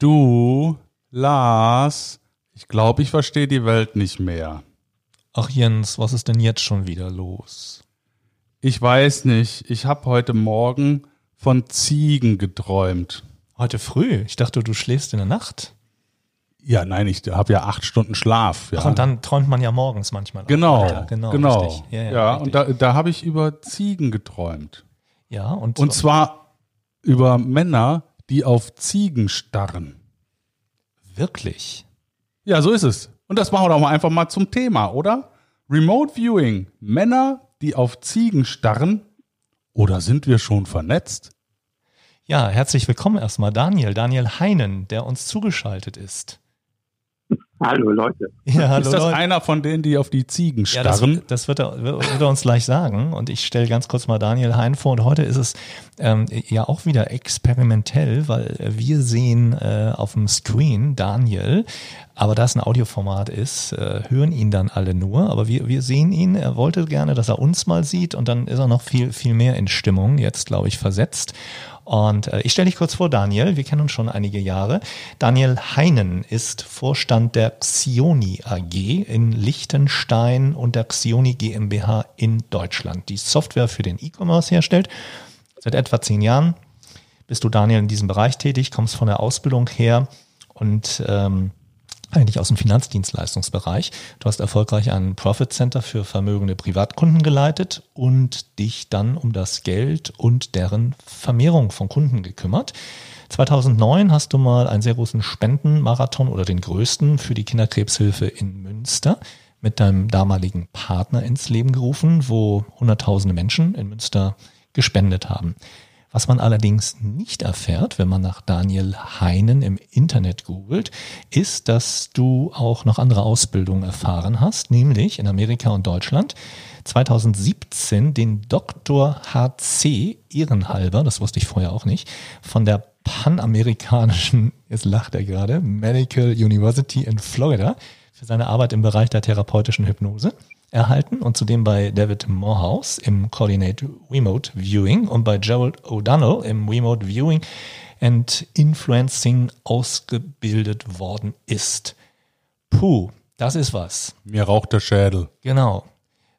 Du, Lars, ich glaube, ich verstehe die Welt nicht mehr. Ach Jens, was ist denn jetzt schon wieder los? Ich weiß nicht. Ich habe heute Morgen von Ziegen geträumt. Heute früh? Ich dachte, du schläfst in der Nacht. Ja, nein, ich habe ja acht Stunden Schlaf. Ja. Ach, und dann träumt man ja morgens manchmal. Genau, Ja, genau. genau. richtig. Ja, Ja, ja, und da, da habe ich über Ziegen geträumt. ja, und, Und zwar über Männer, die auf Ziegen starren. wirklich. Ja, so ist es. Und das machen wir doch mal einfach mal zum Thema, oder? Remote Viewing. Männer, die auf Ziegen starren. Oder sind wir schon vernetzt? Ja, herzlich willkommen erstmal, Daniel. Daniel Heinen, der uns zugeschaltet ist. Hallo Leute. Ja, hallo ist das Leute. einer von denen, die auf die Ziegen Ja, das, starren? das wird, er, wird er uns gleich sagen. Und ich stelle ganz kurz mal Daniel Hein vor. Und heute ist es ähm, ja auch wieder experimentell, weil wir sehen äh, auf dem Screen Daniel, aber da es ein Audioformat ist, äh, hören ihn dann alle nur. Aber wir, wir sehen ihn. Er wollte gerne, dass er uns mal sieht. Und dann ist er noch viel, viel mehr in Stimmung, jetzt glaube ich, versetzt. Und äh, ich stelle dich kurz vor, Daniel. Wir kennen uns schon einige Jahre. Daniel Heinen ist Vorstand der Xioni AG in Liechtenstein und der Xioni GmbH in Deutschland, die Software für den E-Commerce herstellt. Seit etwa zehn Jahren bist du, Daniel, in diesem Bereich tätig, kommst von der Ausbildung her und ähm, eigentlich aus dem Finanzdienstleistungsbereich. Du hast erfolgreich ein Profit Center für vermögende Privatkunden geleitet und dich dann um das Geld und deren Vermehrung von Kunden gekümmert. 2009 hast du mal einen sehr großen Spendenmarathon oder den größten für die Kinderkrebshilfe in Münster mit deinem damaligen Partner ins Leben gerufen, wo hunderttausende Menschen in Münster gespendet haben. Was man allerdings nicht erfährt, wenn man nach Daniel Heinen im Internet googelt, ist, dass du auch noch andere Ausbildungen erfahren hast, nämlich in Amerika und Deutschland. 2017 den Dr. HC ehrenhalber, das wusste ich vorher auch nicht, von der panamerikanischen, jetzt lacht er gerade, Medical University in Florida für seine Arbeit im Bereich der therapeutischen Hypnose erhalten und zudem bei David Morehouse im Coordinate Remote Viewing und bei Gerald O'Donnell im Remote Viewing and Influencing ausgebildet worden ist. Puh, das ist was. Mir raucht der Schädel. Genau.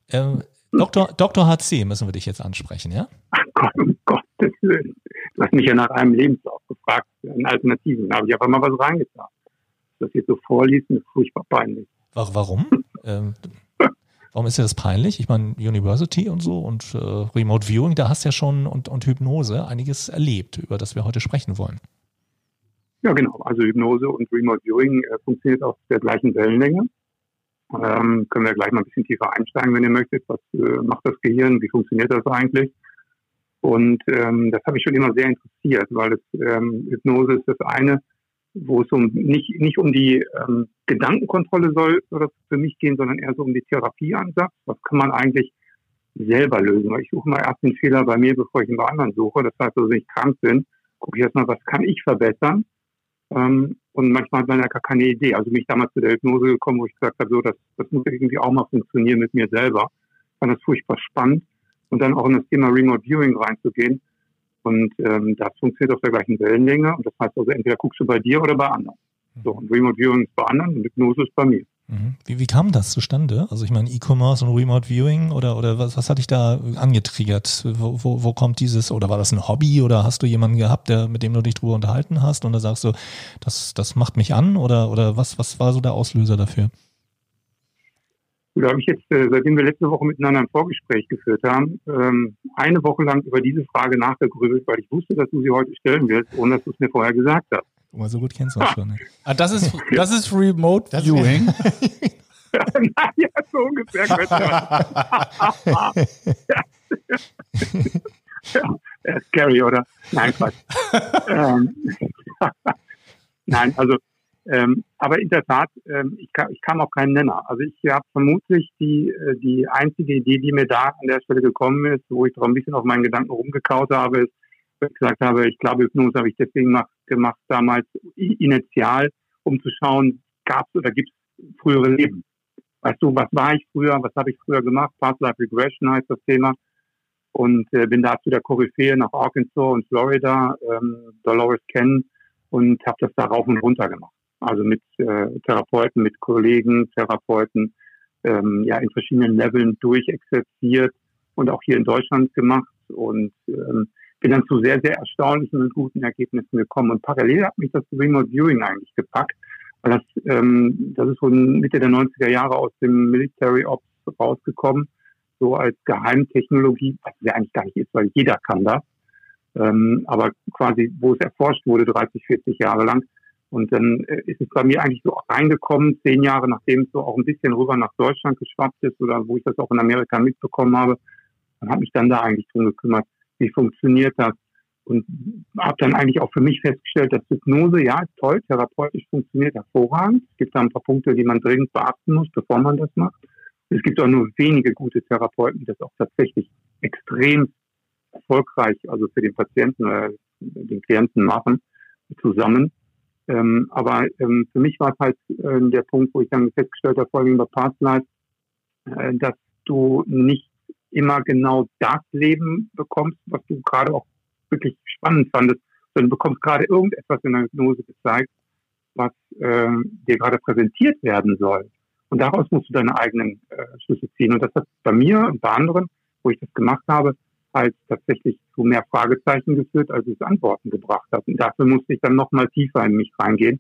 Ähm, Dr. Dr. HC müssen wir dich jetzt ansprechen, ja? Ach Gott, um Gottes Willen. Du hast mich ja nach einem Lebenslauf gefragt, einen Alternativen. Da habe ich einfach mal was reingetan. Das jetzt so vorliest, ist furchtbar peinlich. Wa- Warum? ähm, warum ist dir das peinlich? Ich meine, University und so und äh, Remote Viewing, da hast du ja schon und, und Hypnose einiges erlebt, über das wir heute sprechen wollen. Ja, genau. Also Hypnose und Remote Viewing äh, funktioniert auf der gleichen Wellenlänge. Ähm, können wir gleich mal ein bisschen tiefer einsteigen, wenn ihr möchtet. Was äh, macht das Gehirn? Wie funktioniert das eigentlich? Und ähm, das habe ich schon immer sehr interessiert, weil es, ähm, Hypnose ist das eine, wo es um nicht, nicht um die ähm, Gedankenkontrolle soll oder für mich gehen, sondern eher so um die Therapieansatz. Was kann man eigentlich selber lösen? Weil ich suche mal erst den Fehler bei mir, bevor ich ihn bei anderen suche. Das heißt, also, wenn ich krank bin, gucke ich erstmal, was kann ich verbessern? Ähm, und manchmal hat man ja gar keine Idee. Also bin ich damals zu der Hypnose gekommen, wo ich gesagt habe, so, das, das muss irgendwie auch mal funktionieren mit mir selber. Ich fand das furchtbar spannend. Und dann auch in das Thema Remote Viewing reinzugehen. Und ähm, das funktioniert auf der gleichen Wellenlänge. Und das heißt also, entweder guckst du bei dir oder bei anderen. So, und Remote Viewing ist bei anderen und Hypnose ist bei mir. Mhm. Wie, wie kam das zustande? Also ich meine, E-Commerce und Remote Viewing oder, oder was, was hat dich da angetriggert? Wo, wo, wo kommt dieses, oder war das ein Hobby oder hast du jemanden gehabt, der, mit dem du dich drüber unterhalten hast und da sagst du, das, das macht mich an oder, oder was, was war so der Auslöser dafür? Da habe ich jetzt, äh, seitdem wir letzte Woche miteinander ein Vorgespräch geführt haben, ähm, eine Woche lang über diese Frage nachgegrübelt, weil ich wusste, dass du sie heute stellen wirst, ohne dass du es mir vorher gesagt hast. Guck mal, so gut kennst du uns schon. Ne? Ah, das ist, das ist Remote Das- Viewing. ja, so ungefähr. ja, ja, scary, oder? Nein, Quatsch. ähm, Nein, also, ähm, aber in der Tat, ähm, ich, kam, ich kam auf keinen Nenner. Also ich habe vermutlich die, äh, die einzige Idee, die mir da an der Stelle gekommen ist, wo ich doch ein bisschen auf meinen Gedanken rumgekaut habe, ist, wo ich gesagt habe, ich glaube, Hypnose habe ich deswegen mach, gemacht damals initial, um zu schauen, gab es oder gibt es frühere Leben. Weißt du, was war ich früher, was habe ich früher gemacht? Past Life Regression heißt das Thema. Und äh, bin da zu der Koryphäe nach Arkansas und Florida, ähm, Dolores Ken, und habe das da rauf und runter gemacht. Also mit äh, Therapeuten, mit Kollegen, Therapeuten, ähm, ja in verschiedenen Leveln durchexerziert und auch hier in Deutschland gemacht und ähm, bin dann zu sehr, sehr erstaunlichen und guten Ergebnissen gekommen. Und parallel hat mich das Remote Viewing eigentlich gepackt, weil das, ähm, das ist so Mitte der 90er Jahre aus dem Military Ops rausgekommen, so als Geheimtechnologie, was ja eigentlich gar nicht ist, weil jeder kann das. Ähm, aber quasi, wo es erforscht wurde, 30, 40 Jahre lang. Und dann äh, ist es bei mir eigentlich so reingekommen, zehn Jahre nachdem es so auch ein bisschen rüber nach Deutschland geschwappt ist oder wo ich das auch in Amerika mitbekommen habe. Und habe mich dann da eigentlich drum gekümmert, wie funktioniert das. Und habe dann eigentlich auch für mich festgestellt, dass Hypnose, ja, ist toll, therapeutisch funktioniert hervorragend. Es gibt da ein paar Punkte, die man dringend beachten muss, bevor man das macht. Es gibt auch nur wenige gute Therapeuten, die das auch tatsächlich extrem erfolgreich, also für den Patienten oder den Klienten machen, zusammen. Ähm, aber ähm, für mich war es halt äh, der Punkt, wo ich dann festgestellt habe, vor allem bei Past Life, äh, dass du nicht immer genau das Leben bekommst, was du gerade auch wirklich spannend fandest, sondern du bekommst gerade irgendetwas in der Hypnose gezeigt, was äh, dir gerade präsentiert werden soll. Und daraus musst du deine eigenen äh, Schlüsse ziehen. Und das hat bei mir und bei anderen, wo ich das gemacht habe, halt tatsächlich zu mehr Fragezeichen geführt, als es Antworten gebracht hat. Und dafür musste ich dann nochmal tiefer in mich reingehen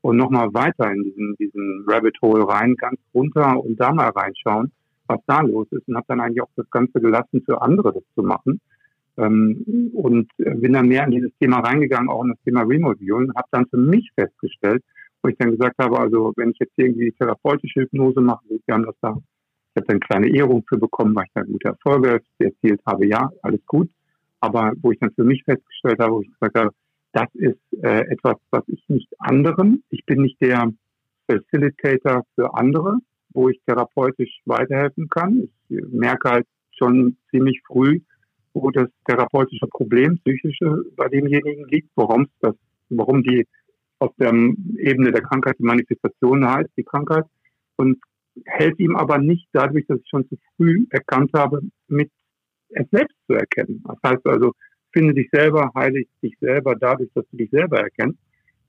und nochmal weiter in diesen, diesen Rabbit Hole rein, ganz runter und da mal reinschauen, was da los ist. Und habe dann eigentlich auch das Ganze gelassen, für andere das zu machen. Ähm, und bin dann mehr in dieses Thema reingegangen, auch in das Thema Remote Viewing, habe dann für mich festgestellt, wo ich dann gesagt habe, also wenn ich jetzt irgendwie therapeutische Hypnose mache, wir haben das da ich habe dann kleine Ehrung für bekommen, weil ich da gute Erfolge erzielt habe. Ja, alles gut. Aber wo ich dann für mich festgestellt habe, wo ich gesagt habe, das ist äh, etwas, was ich nicht anderen, ich bin nicht der Facilitator für andere, wo ich therapeutisch weiterhelfen kann. Ich merke halt schon ziemlich früh, wo das therapeutische Problem, psychische, bei demjenigen liegt, warum das, warum die auf der Ebene der Krankheit die Manifestation heißt, die Krankheit, und helfe ihm aber nicht dadurch, dass ich schon zu früh erkannt habe, mit es selbst zu erkennen. Das heißt also, finde dich selber, heile dich selber dadurch, dass du dich selber erkennst.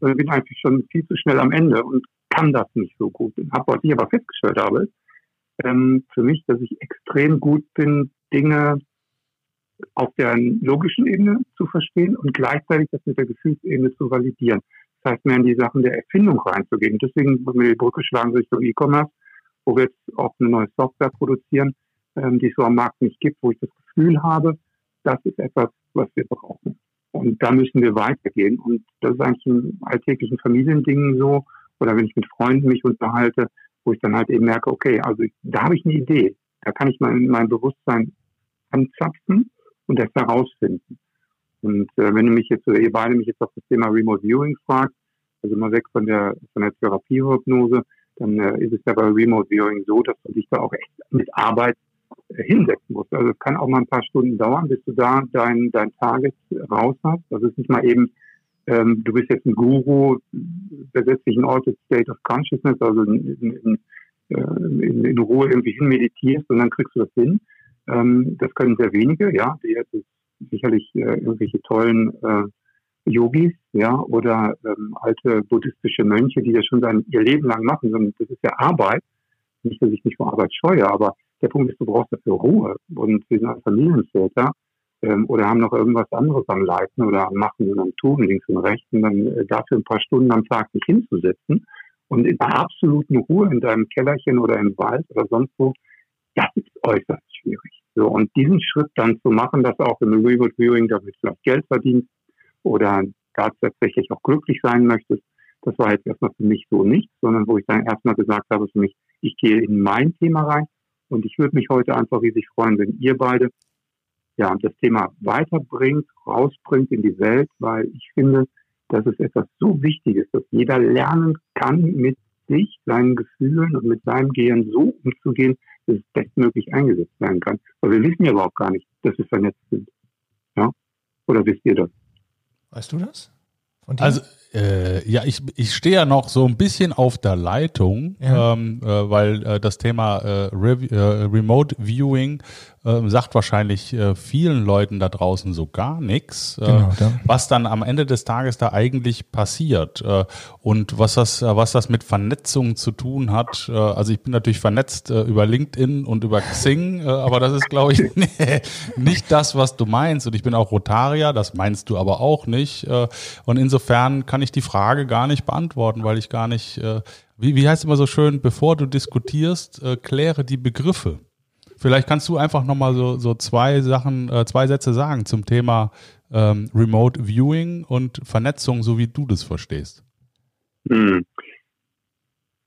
Ich bin eigentlich schon viel zu schnell am Ende und kann das nicht so gut. Und hab, was ich aber festgestellt habe, ähm, für mich, dass ich extrem gut bin, Dinge auf der logischen Ebene zu verstehen und gleichzeitig das mit der Gefühlsebene zu validieren. Das heißt, mehr in die Sachen der Erfindung reinzugehen. Deswegen wollen wir die Brücke schlagen Richtung E-Commerce wo wir jetzt auch eine neue Software produzieren, ähm, die es so am Markt nicht gibt, wo ich das Gefühl habe, das ist etwas, was wir brauchen. Und da müssen wir weitergehen. Und das ist eigentlich in alltäglichen Familiendingen so, oder wenn ich mit Freunden mich unterhalte, wo ich dann halt eben merke, okay, also da habe ich eine Idee. Da kann ich mein, mein Bewusstsein anzapfen und das herausfinden. Und äh, wenn du mich jetzt, oder ihr beide mich jetzt auf das Thema Remote Viewing fragt, also mal weg von der, von der Therapiehypnose, dann äh, ist es ja bei Remote Viewing so, dass du dich da auch echt mit Arbeit äh, hinsetzen musst. Also es kann auch mal ein paar Stunden dauern, bis du da dein, dein Target raus hast. Das ist nicht mal eben, ähm, du bist jetzt ein Guru, versetzt dich in Altered State of Consciousness, also in, in, in, in Ruhe irgendwie hinmeditierst und dann kriegst du das hin. Ähm, das können sehr wenige, ja, die jetzt sicherlich äh, irgendwelche tollen äh, Yogis, ja, oder ähm, alte buddhistische Mönche, die das schon sein, ihr Leben lang machen, sondern das ist ja Arbeit. Nicht, dass ich mich vor Arbeit scheue, aber der Punkt ist, du brauchst dafür Ruhe. Und wir sind als Familienväter ähm, oder haben noch irgendwas anderes am Leiten oder am Machen und am Tun, links und rechts, und dann äh, dafür ein paar Stunden am Tag nicht hinzusetzen und in einer absoluten Ruhe in deinem Kellerchen oder im Wald oder sonst wo, das ist äußerst schwierig. So, und diesen Schritt dann zu machen, dass auch im Remote Viewing damit vielleicht Geld verdient, oder da tatsächlich auch glücklich sein möchtest, das war jetzt erstmal für mich so nicht, sondern wo ich dann erstmal gesagt habe für mich, ich gehe in mein Thema rein und ich würde mich heute einfach riesig freuen, wenn ihr beide ja das Thema weiterbringt, rausbringt in die Welt, weil ich finde, dass es etwas so Wichtiges, dass jeder lernen kann, mit sich, seinen Gefühlen und mit seinem Gehirn so umzugehen, dass es bestmöglich eingesetzt werden kann. Weil wir wissen ja überhaupt gar nicht, dass wir vernetzt sind. Ja? Oder wisst ihr das? Weißt du das? Also, äh, ja, ich, ich stehe ja noch so ein bisschen auf der Leitung, ja. ähm, äh, weil äh, das Thema äh, Re äh, Remote Viewing äh, sagt wahrscheinlich äh, vielen Leuten da draußen so gar nichts, genau, was dann am Ende des Tages da eigentlich passiert und was das, was das mit Vernetzung zu tun hat. Also ich bin natürlich vernetzt über LinkedIn und über Xing, aber das ist, glaube ich, nee, nicht das, was du meinst. Und ich bin auch Rotarier, das meinst du aber auch nicht. Und insofern kann ich die Frage gar nicht beantworten, weil ich gar nicht, äh, wie, wie heißt immer so schön, bevor du diskutierst, äh, kläre die Begriffe. Vielleicht kannst du einfach nochmal so, so zwei Sachen, äh, zwei Sätze sagen zum Thema ähm, Remote Viewing und Vernetzung, so wie du das verstehst. Hm.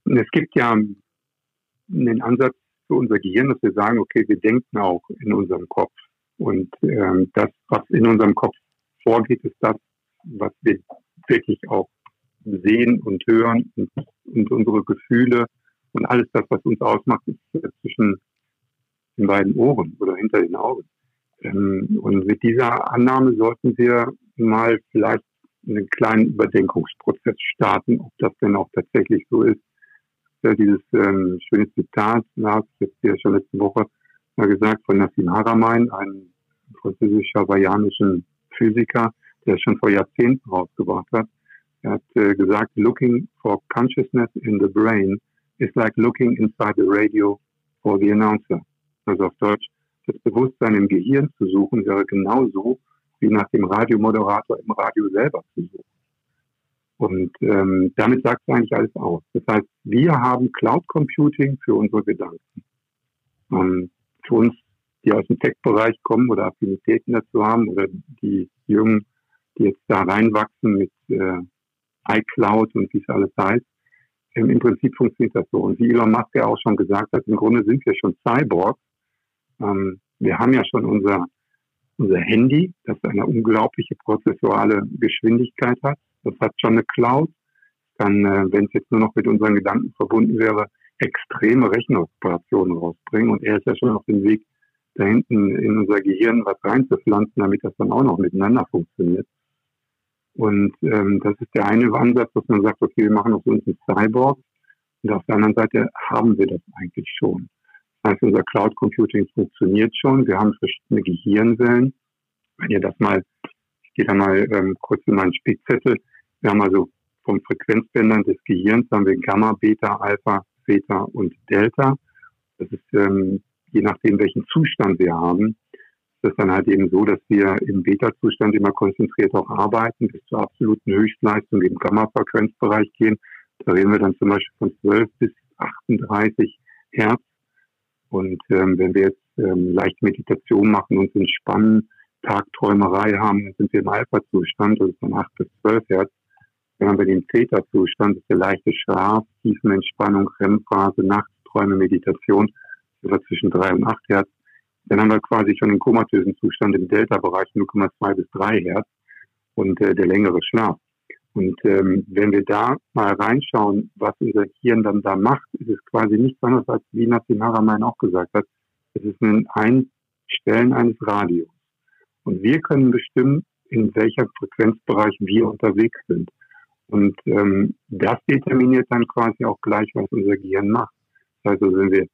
Es gibt ja einen Ansatz für unser Gehirn, dass wir sagen, okay, wir denken auch in unserem Kopf. Und ähm, das, was in unserem Kopf vorgeht, ist das, was wir wirklich auch sehen und hören und, und unsere Gefühle und alles das, was uns ausmacht, ist zwischen den beiden Ohren oder hinter den Augen. Ähm, und mit dieser Annahme sollten wir mal vielleicht einen kleinen Überdenkungsprozess starten, ob das denn auch tatsächlich so ist. Dieses ähm, schöne Zitat, das jetzt ja schon letzte Woche mal gesagt, von Nassim Haramein, einem französisch-hawaiianischen Physiker, der schon vor Jahrzehnten rausgebracht hat. Er hat äh, gesagt, looking for consciousness in the brain is like looking inside the radio for the announcer also auf Deutsch, das Bewusstsein im Gehirn zu suchen, wäre genauso wie nach dem Radiomoderator im Radio selber zu suchen. Und ähm, damit sagt es eigentlich alles aus. Das heißt, wir haben Cloud Computing für unsere Gedanken. Ähm, für uns, die aus dem Tech-Bereich kommen oder Affinitäten dazu haben oder die Jungen, die jetzt da reinwachsen mit äh, iCloud und wie es alles heißt, ähm, im Prinzip funktioniert das so. Und wie Elon Musk ja auch schon gesagt hat, im Grunde sind wir schon Cyborgs, ähm, wir haben ja schon unser, unser Handy, das eine unglaubliche prozessuale Geschwindigkeit hat. Das hat schon eine Cloud. Dann, äh, wenn es jetzt nur noch mit unseren Gedanken verbunden wäre, extreme Rechenoperationen rausbringen. Und er ist ja schon auf dem Weg, da hinten in unser Gehirn was reinzupflanzen, damit das dann auch noch miteinander funktioniert. Und ähm, das ist der eine Ansatz, dass man sagt, okay, wir machen aus uns ein Cyborg. Und auf der anderen Seite haben wir das eigentlich schon. Das heißt, unser Cloud Computing funktioniert schon. Wir haben verschiedene Gehirnwellen. Wenn ihr das mal, ich gehe da mal ähm, kurz in meinen Spickzettel. Wir haben also vom Frequenzbändern des Gehirns haben wir Gamma, Beta, Alpha, Theta und Delta. Das ist ähm, je nachdem, welchen Zustand wir haben, das dann halt eben so, dass wir im Beta-Zustand immer konzentriert auch arbeiten, bis zur absoluten Höchstleistung im Gamma-Frequenzbereich gehen. Da reden wir dann zum Beispiel von 12 bis 38 Hertz und ähm, wenn wir jetzt ähm, leicht Meditation machen, uns entspannen, Tagträumerei haben, sind wir im Alpha-Zustand, ist von 8 bis 12 Hertz. Dann haben wir den Theta-Zustand, das ist der leichte Schlaf, Tiefenentspannung, REM-Phase, Nachträume, Meditation, das ist zwischen 3 und 8 Hertz. Dann haben wir quasi schon den komatösen Zustand im Delta-Bereich 0,2 bis 3 Hertz und äh, der längere Schlaf. Und ähm, wenn wir da mal reinschauen, was unser Hirn dann da macht, ist es quasi nichts anderes, als wie Nassim Haramein auch gesagt hat. Es ist ein Einstellen eines Radios. Und wir können bestimmen, in welcher Frequenzbereich wir unterwegs sind. Und ähm, das determiniert dann quasi auch gleich, was unser Gehirn macht. Also, wenn wir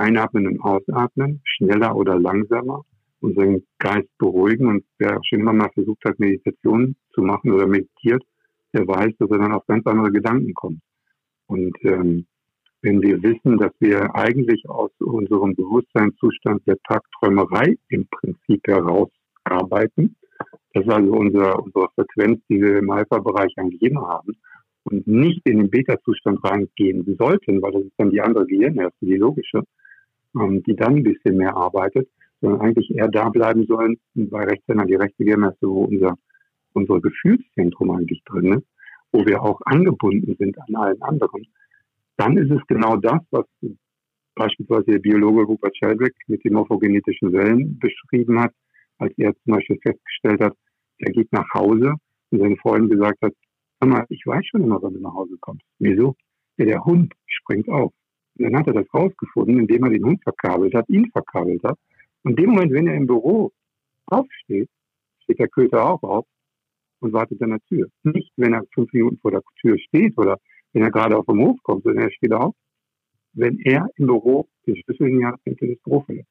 einatmen und ausatmen, schneller oder langsamer, unseren Geist beruhigen und wer schon immer mal versucht hat, Meditation zu machen oder meditiert, der weiß, dass er dann auf ganz andere Gedanken kommt. Und ähm, wenn wir wissen, dass wir eigentlich aus unserem Bewusstseinszustand der Tagträumerei im Prinzip herausarbeiten, das ist also unser, unsere Frequenz, die wir im Alpha-Bereich eigentlich immer haben, und nicht in den Beta-Zustand reingehen sollten, weil das ist dann die andere Gehirnhälfte, die logische, die dann ein bisschen mehr arbeitet, sondern eigentlich eher da bleiben sollen, bei Rechtshändern die rechte Gehirnhälfte, wo unser unser Gefühlszentrum eigentlich drin ist, wo wir auch angebunden sind an allen anderen, dann ist es genau das, was beispielsweise der Biologe Rupert Sheldrake mit den morphogenetischen Wellen beschrieben hat, als er zum Beispiel festgestellt hat, er geht nach Hause und seine Freundin gesagt hat, hör mal, ich weiß schon immer, wann du nach Hause kommst. Wieso? Ja, der Hund springt auf. Dann hat er das rausgefunden, indem er den Hund verkabelt hat, ihn verkabelt hat. Und in dem Moment, wenn er im Büro aufsteht, steht der Köter auch auf und wartet an der Tür. Nicht, wenn er fünf Minuten vor der Tür steht oder wenn er gerade auf dem Hof kommt, sondern er steht auf, wenn er im Büro den Schlüssel in die Hand nimmt das Büro verlässt.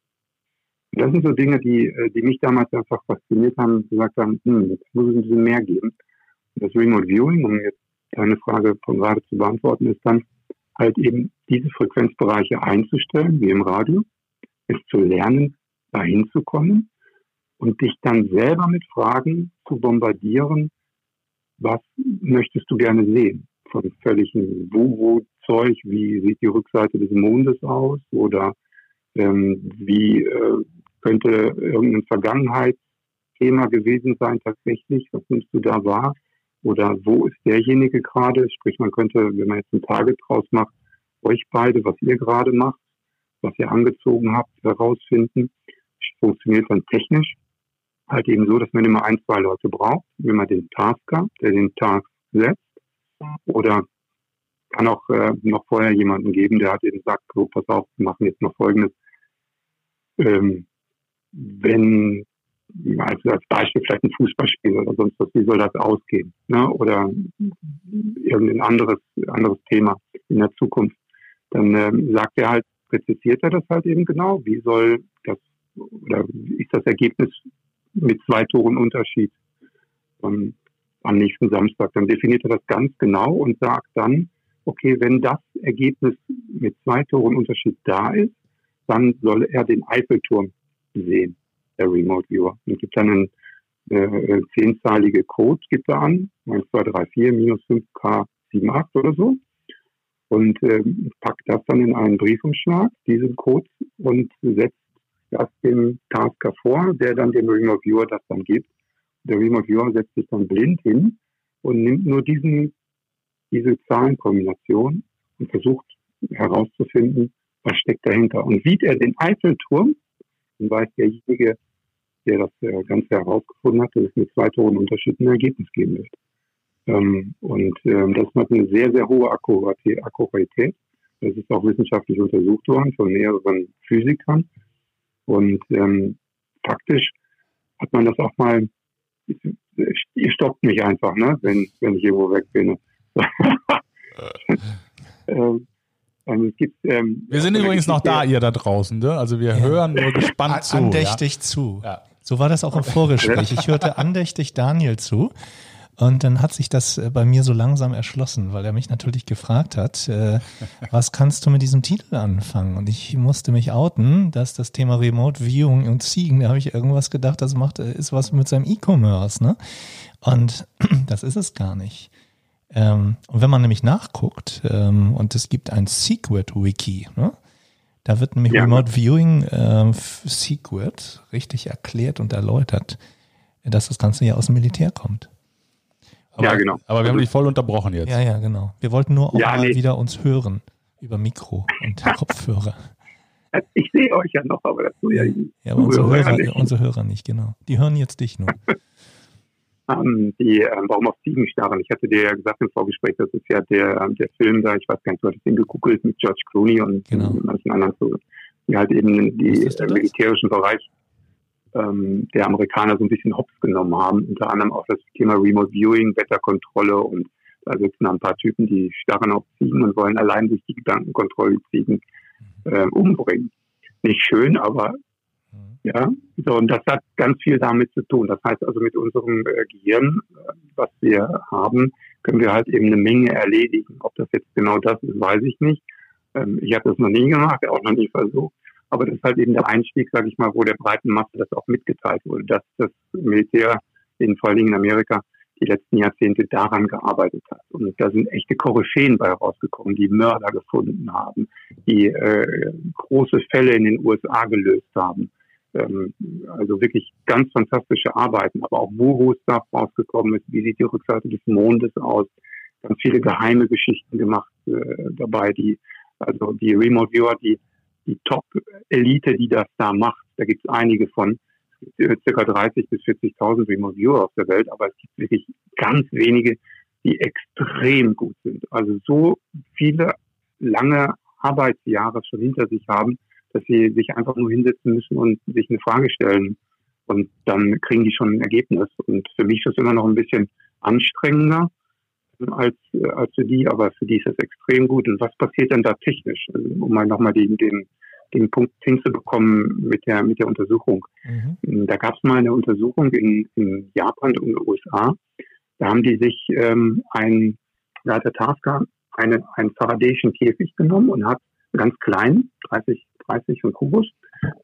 Das sind so Dinge, die, äh, die mich damals einfach fasziniert haben gesagt haben, hm, jetzt muss es ein bisschen mehr geben. Und das Remote Viewing, um jetzt deine Frage von gerade zu beantworten, ist dann halt eben diese Frequenzbereiche einzustellen, wie im Radio, es zu lernen, dahin zu kommen und dich dann selber mit Fragen zu bombardieren, was möchtest du gerne sehen? Von völligem Wuhu-Zeug, wie sieht die Rückseite des Mondes aus oder ähm, wie äh, könnte irgendein Vergangenheitsthema gewesen sein tatsächlich, was nimmst du da wahr? Oder wo ist derjenige gerade? Sprich, man könnte, wenn man jetzt ein Target draus macht, euch beide, was ihr gerade macht, was ihr angezogen habt, herausfinden. Funktioniert dann technisch halt eben so, dass man immer ein, zwei Leute braucht. Wenn man den Tasker, der den Task setzt, oder kann auch äh, noch vorher jemanden geben, der hat eben sagt, so, pass auf, wir machen jetzt noch Folgendes. Ähm, wenn, also als Beispiel vielleicht ein Fußballspiel oder sonst was, wie soll das ausgehen? Ne? Oder irgendein anderes, anderes Thema in der Zukunft. Dann ähm, sagt er halt, präzisiert er das halt eben genau, wie soll das, oder ist das Ergebnis mit zwei Toren Unterschied ähm, am nächsten Samstag. Dann definiert er das ganz genau und sagt dann, okay, wenn das Ergebnis mit zwei Toren Unterschied da ist, dann soll er den Eiffelturm sehen, der Remote Viewer. Und gibt dann einen äh, zehnseilige Code, gibt er an, 1, 2, 3, 4, minus 5K 7, 8 oder so. Und äh, packt das dann in einen Briefumschlag, diesen Code, und setzt das dem Tasker vor, der dann dem Remote Viewer das dann gibt. Der Remote Viewer setzt sich dann blind hin und nimmt nur diesen, diese Zahlenkombination und versucht herauszufinden, was steckt dahinter. Und sieht er den Eiffelturm, dann weiß derjenige, der das äh, Ganze herausgefunden hat, dass es mit zwei Toren Unterschied ein Ergebnis geben wird. Ähm, und ähm, das hat eine sehr, sehr hohe Akkuratität. Das ist auch wissenschaftlich untersucht worden von mehreren Physikern. Und ähm, faktisch hat man das auch mal, ihr stoppt mich einfach, ne, wenn, wenn ich irgendwo weg bin. ähm, also es gibt, ähm, wir sind übrigens noch da, ihr da draußen. Ne? Also wir ja. hören nur gespannt zu. Andächtig ja? zu. Ja. So war das auch im Vorgespräch. Ich hörte andächtig Daniel zu und dann hat sich das äh, bei mir so langsam erschlossen, weil er mich natürlich gefragt hat, äh, was kannst du mit diesem Titel anfangen? Und ich musste mich outen, dass das Thema Remote Viewing und Ziegen, da habe ich irgendwas gedacht, das macht, äh, ist was mit seinem E-Commerce, ne? Und das ist es gar nicht. Ähm, und wenn man nämlich nachguckt, ähm, und es gibt ein Secret Wiki, ne? Da wird nämlich ja. Remote Viewing ähm, Secret richtig erklärt und erläutert, dass das Ganze ja aus dem Militär kommt. Aber, ja, genau. Aber wir haben dich voll unterbrochen jetzt. Ja, ja, genau. Wir wollten nur auch ja, mal nee. wieder uns hören über Mikro und Kopfhörer. Ich sehe euch ja noch, aber das tue ja, ja aber unsere Hörer, nicht. unsere Hörer nicht, genau. Die hören jetzt dich nur. um, die, ähm, warum auf Ziegen starren? Ich hatte dir ja gesagt im Vorgespräch, das ist ja der, ähm, der Film da, ich weiß gar nicht, du hattest ihn gegoogelt mit George Clooney und genau. manchen anderen, so, die halt eben die äh, militärischen Bereich ähm, der Amerikaner so ein bisschen hops genommen haben. Unter anderem auch das Thema Remote Viewing, Wetterkontrolle und da sitzen ein paar Typen, die starren auf Ziegen und wollen allein durch die Gedankenkontrolle Ziegen äh, umbringen. Nicht schön, aber. Ja, so und das hat ganz viel damit zu tun. Das heißt also mit unserem äh, Gehirn, äh, was wir haben, können wir halt eben eine Menge erledigen. Ob das jetzt genau das ist, weiß ich nicht. Ähm, ich habe das noch nie gemacht, auch noch nie versucht. Aber das ist halt eben der Einstieg, sage ich mal, wo der breiten Masse das auch mitgeteilt wurde, dass das Militär, in, vor allen Dingen in Amerika, die letzten Jahrzehnte daran gearbeitet hat. Und da sind echte Koryphäen bei herausgekommen, die Mörder gefunden haben, die äh, große Fälle in den USA gelöst haben. Ähm, also wirklich ganz fantastische Arbeiten, aber auch Wuru-Stuff rausgekommen ist, wie sieht die Rückseite des Mondes aus, ganz viele geheime Geschichten gemacht äh, dabei, die also die Remote Viewer, die die Top-Elite, die das da macht. Da gibt es einige von, circa 30 bis 40.000 Remote Viewer auf der Welt, aber es gibt wirklich ganz wenige, die extrem gut sind. Also so viele lange Arbeitsjahre schon hinter sich haben, dass sie sich einfach nur hinsetzen müssen und sich eine Frage stellen. Und dann kriegen die schon ein Ergebnis. Und für mich ist das immer noch ein bisschen anstrengender, als, als für die, aber für die ist es extrem gut. Und was passiert denn da technisch? Also, um mal nochmal den, den den Punkt hinzubekommen mit der, mit der Untersuchung. Mhm. Da gab es mal eine Untersuchung in, in Japan und den USA. Da haben die sich ähm, ein, der Tasker eine, einen faradäischen Käfig genommen und hat ganz klein, 30, 30 von Kubus,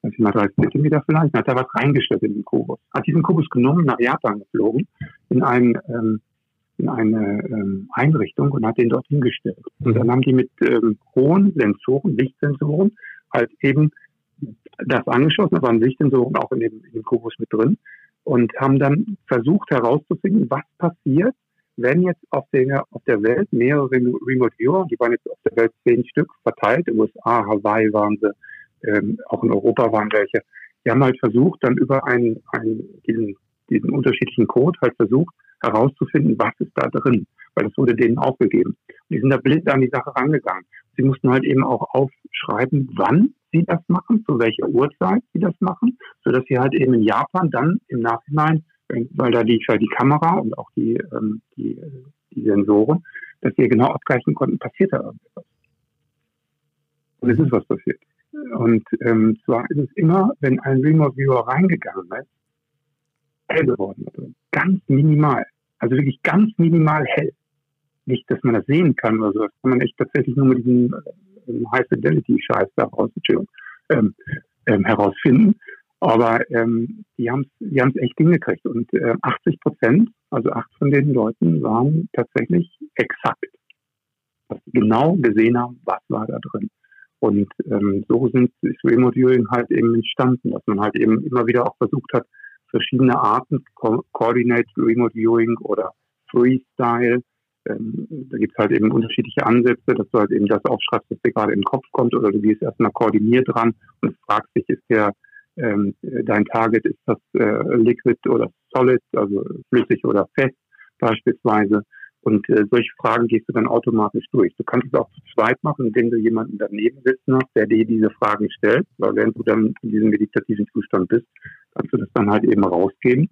also mal 30 Zentimeter vielleicht, hat da was reingestellt in den Kubus. Hat diesen Kubus genommen, nach Japan geflogen, in ein, ähm, in eine ähm, Einrichtung und hat den dort hingestellt. Und dann haben die mit ähm, hohen Sensoren, Lichtsensoren, halt eben das angeschlossen, da waren Lichtsensoren auch in dem, in dem Kubus mit drin und haben dann versucht herauszufinden, was passiert, wenn jetzt auf der, auf der Welt mehrere Remote Viewer, die waren jetzt auf der Welt zehn Stück verteilt, in USA, Hawaii waren sie, ähm, auch in Europa waren welche, die haben halt versucht, dann über einen, einen diesen, diesen unterschiedlichen Code halt versucht, herauszufinden, was ist da drin, weil das wurde denen aufgegeben. Und die sind da blind an die Sache rangegangen. Sie mussten halt eben auch aufschreiben, wann sie das machen, zu welcher Uhrzeit sie das machen, sodass sie halt eben in Japan dann im Nachhinein, weil da liegt ja die Kamera und auch die, ähm, die, die Sensoren, dass sie genau abgleichen konnten, passiert da irgendwas. Und es ist was passiert. Und ähm, zwar ist es immer, wenn ein Remote Viewer reingegangen ist, hell geworden. Also ganz minimal. Also wirklich ganz minimal hell. Nicht, dass man das sehen kann oder so. Das kann man echt tatsächlich nur mit diesem äh, High Fidelity Scheiß da raus, ähm, ähm, herausfinden. Aber ähm, die haben es die haben's echt hingekriegt. Und äh, 80 Prozent, also acht von den Leuten, waren tatsächlich exakt. Dass sie genau gesehen haben, was war da drin. Und ähm, so sind Viewing halt eben entstanden, dass man halt eben immer wieder auch versucht hat, verschiedene Arten, Co Coordinate Remote Viewing oder Freestyle. Ähm, da gibt es halt eben unterschiedliche Ansätze, dass du halt eben das aufschreibst, was dir gerade in den Kopf kommt, oder du gehst erstmal koordiniert dran und fragst dich, ist der ähm, dein Target, ist das äh, Liquid oder Solid, also flüssig oder fest beispielsweise. Und äh, solche Fragen gehst du dann automatisch durch. Du kannst es auch zu zweit machen, indem du jemanden daneben sitzen hast, der dir diese Fragen stellt. Weil während du dann in diesem meditativen Zustand bist, kannst du das dann halt eben rausgeben.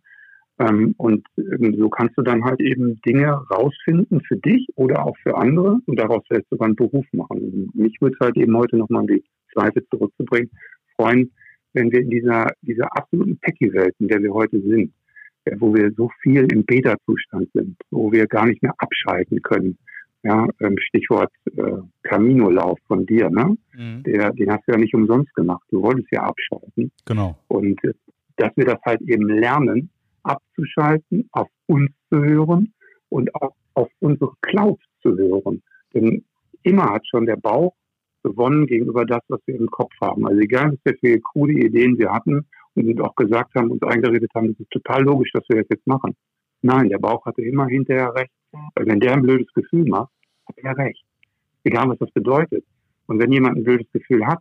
Ähm, und ähm, so kannst du dann halt eben Dinge rausfinden für dich oder auch für andere und daraus vielleicht sogar einen Beruf machen. Mich würde es halt eben heute nochmal an die Zweite zurückzubringen, freuen, wenn wir in dieser, dieser absoluten Techie-Welt, in der wir heute sind, wo wir so viel im Beta-Zustand sind, wo wir gar nicht mehr abschalten können. Ja, ähm, Stichwort äh, Camino-Lauf von dir, ne? Mhm. Der, den hast du ja nicht umsonst gemacht. Du wolltest ja abschalten. Genau. Und äh, dass wir das halt eben lernen, abzuschalten, auf uns zu hören und auch auf unsere Cloud zu hören. Denn immer hat schon der Bauch gewonnen gegenüber das, was wir im Kopf haben. Also egal, wie viele coole Ideen wir hatten und auch gesagt haben, uns eingeredet haben, das ist total logisch, dass wir das jetzt machen. Nein, der Bauch hatte immer hinterher recht. Weil wenn der ein blödes Gefühl macht, hat er recht. Egal, was das bedeutet. Und wenn jemand ein blödes Gefühl hat,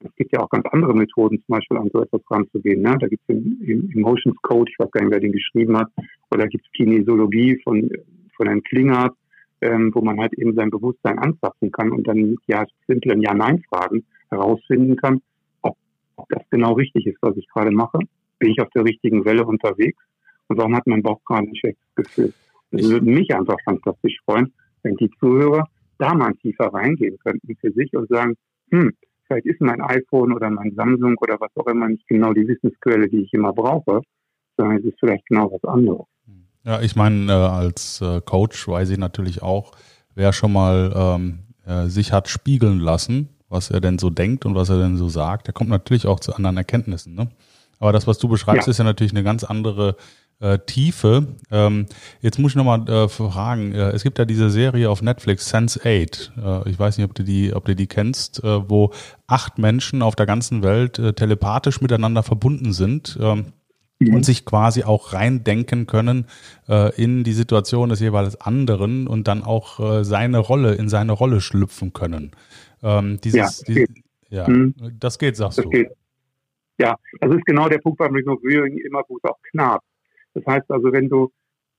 es gibt ja auch ganz andere Methoden, zum Beispiel an so etwas ranzugehen. Ne? Da gibt es den Emotions Code, ich weiß gar nicht, wer den geschrieben hat, oder gibt es Kinesiologie von, von Herrn Klingert, ähm, wo man halt eben sein Bewusstsein anzapfen kann und dann mit ja, simplen Ja-Nein-Fragen herausfinden kann, ob, ob das genau richtig ist, was ich gerade mache. Bin ich auf der richtigen Welle unterwegs? Und warum hat mein Bauch gerade ein schlechtes Gefühl? Das würde mich einfach fantastisch freuen, wenn die Zuhörer da mal tiefer reingehen könnten für sich und sagen, hm, vielleicht ist mein iPhone oder mein Samsung oder was auch immer nicht genau die Wissensquelle, die ich immer brauche, sondern es ist vielleicht genau was anderes. Ja, ich meine, äh, als äh, Coach weiß ich natürlich auch, wer schon mal ähm, äh, sich hat spiegeln lassen, was er denn so denkt und was er denn so sagt, der kommt natürlich auch zu anderen Erkenntnissen. Ne? Aber das, was du beschreibst, ja. ist ja natürlich eine ganz andere äh, Tiefe. Ähm, jetzt muss ich nochmal äh, fragen, äh, es gibt ja diese Serie auf Netflix, Sense 8. Äh, ich weiß nicht, ob du die, ob du die kennst, äh, wo acht Menschen auf der ganzen Welt äh, telepathisch miteinander verbunden sind. Ähm, mhm. und sich quasi auch reindenken können äh, in die Situation des jeweils anderen und dann auch äh, seine Rolle, in seine Rolle schlüpfen können. Ähm, dieses, ja, dieses, ja mhm. das geht, sagst das du. Geht. Ja, das ist genau der Punkt beim Remote Viewing, immer gut auch knapp. Das heißt also, wenn du,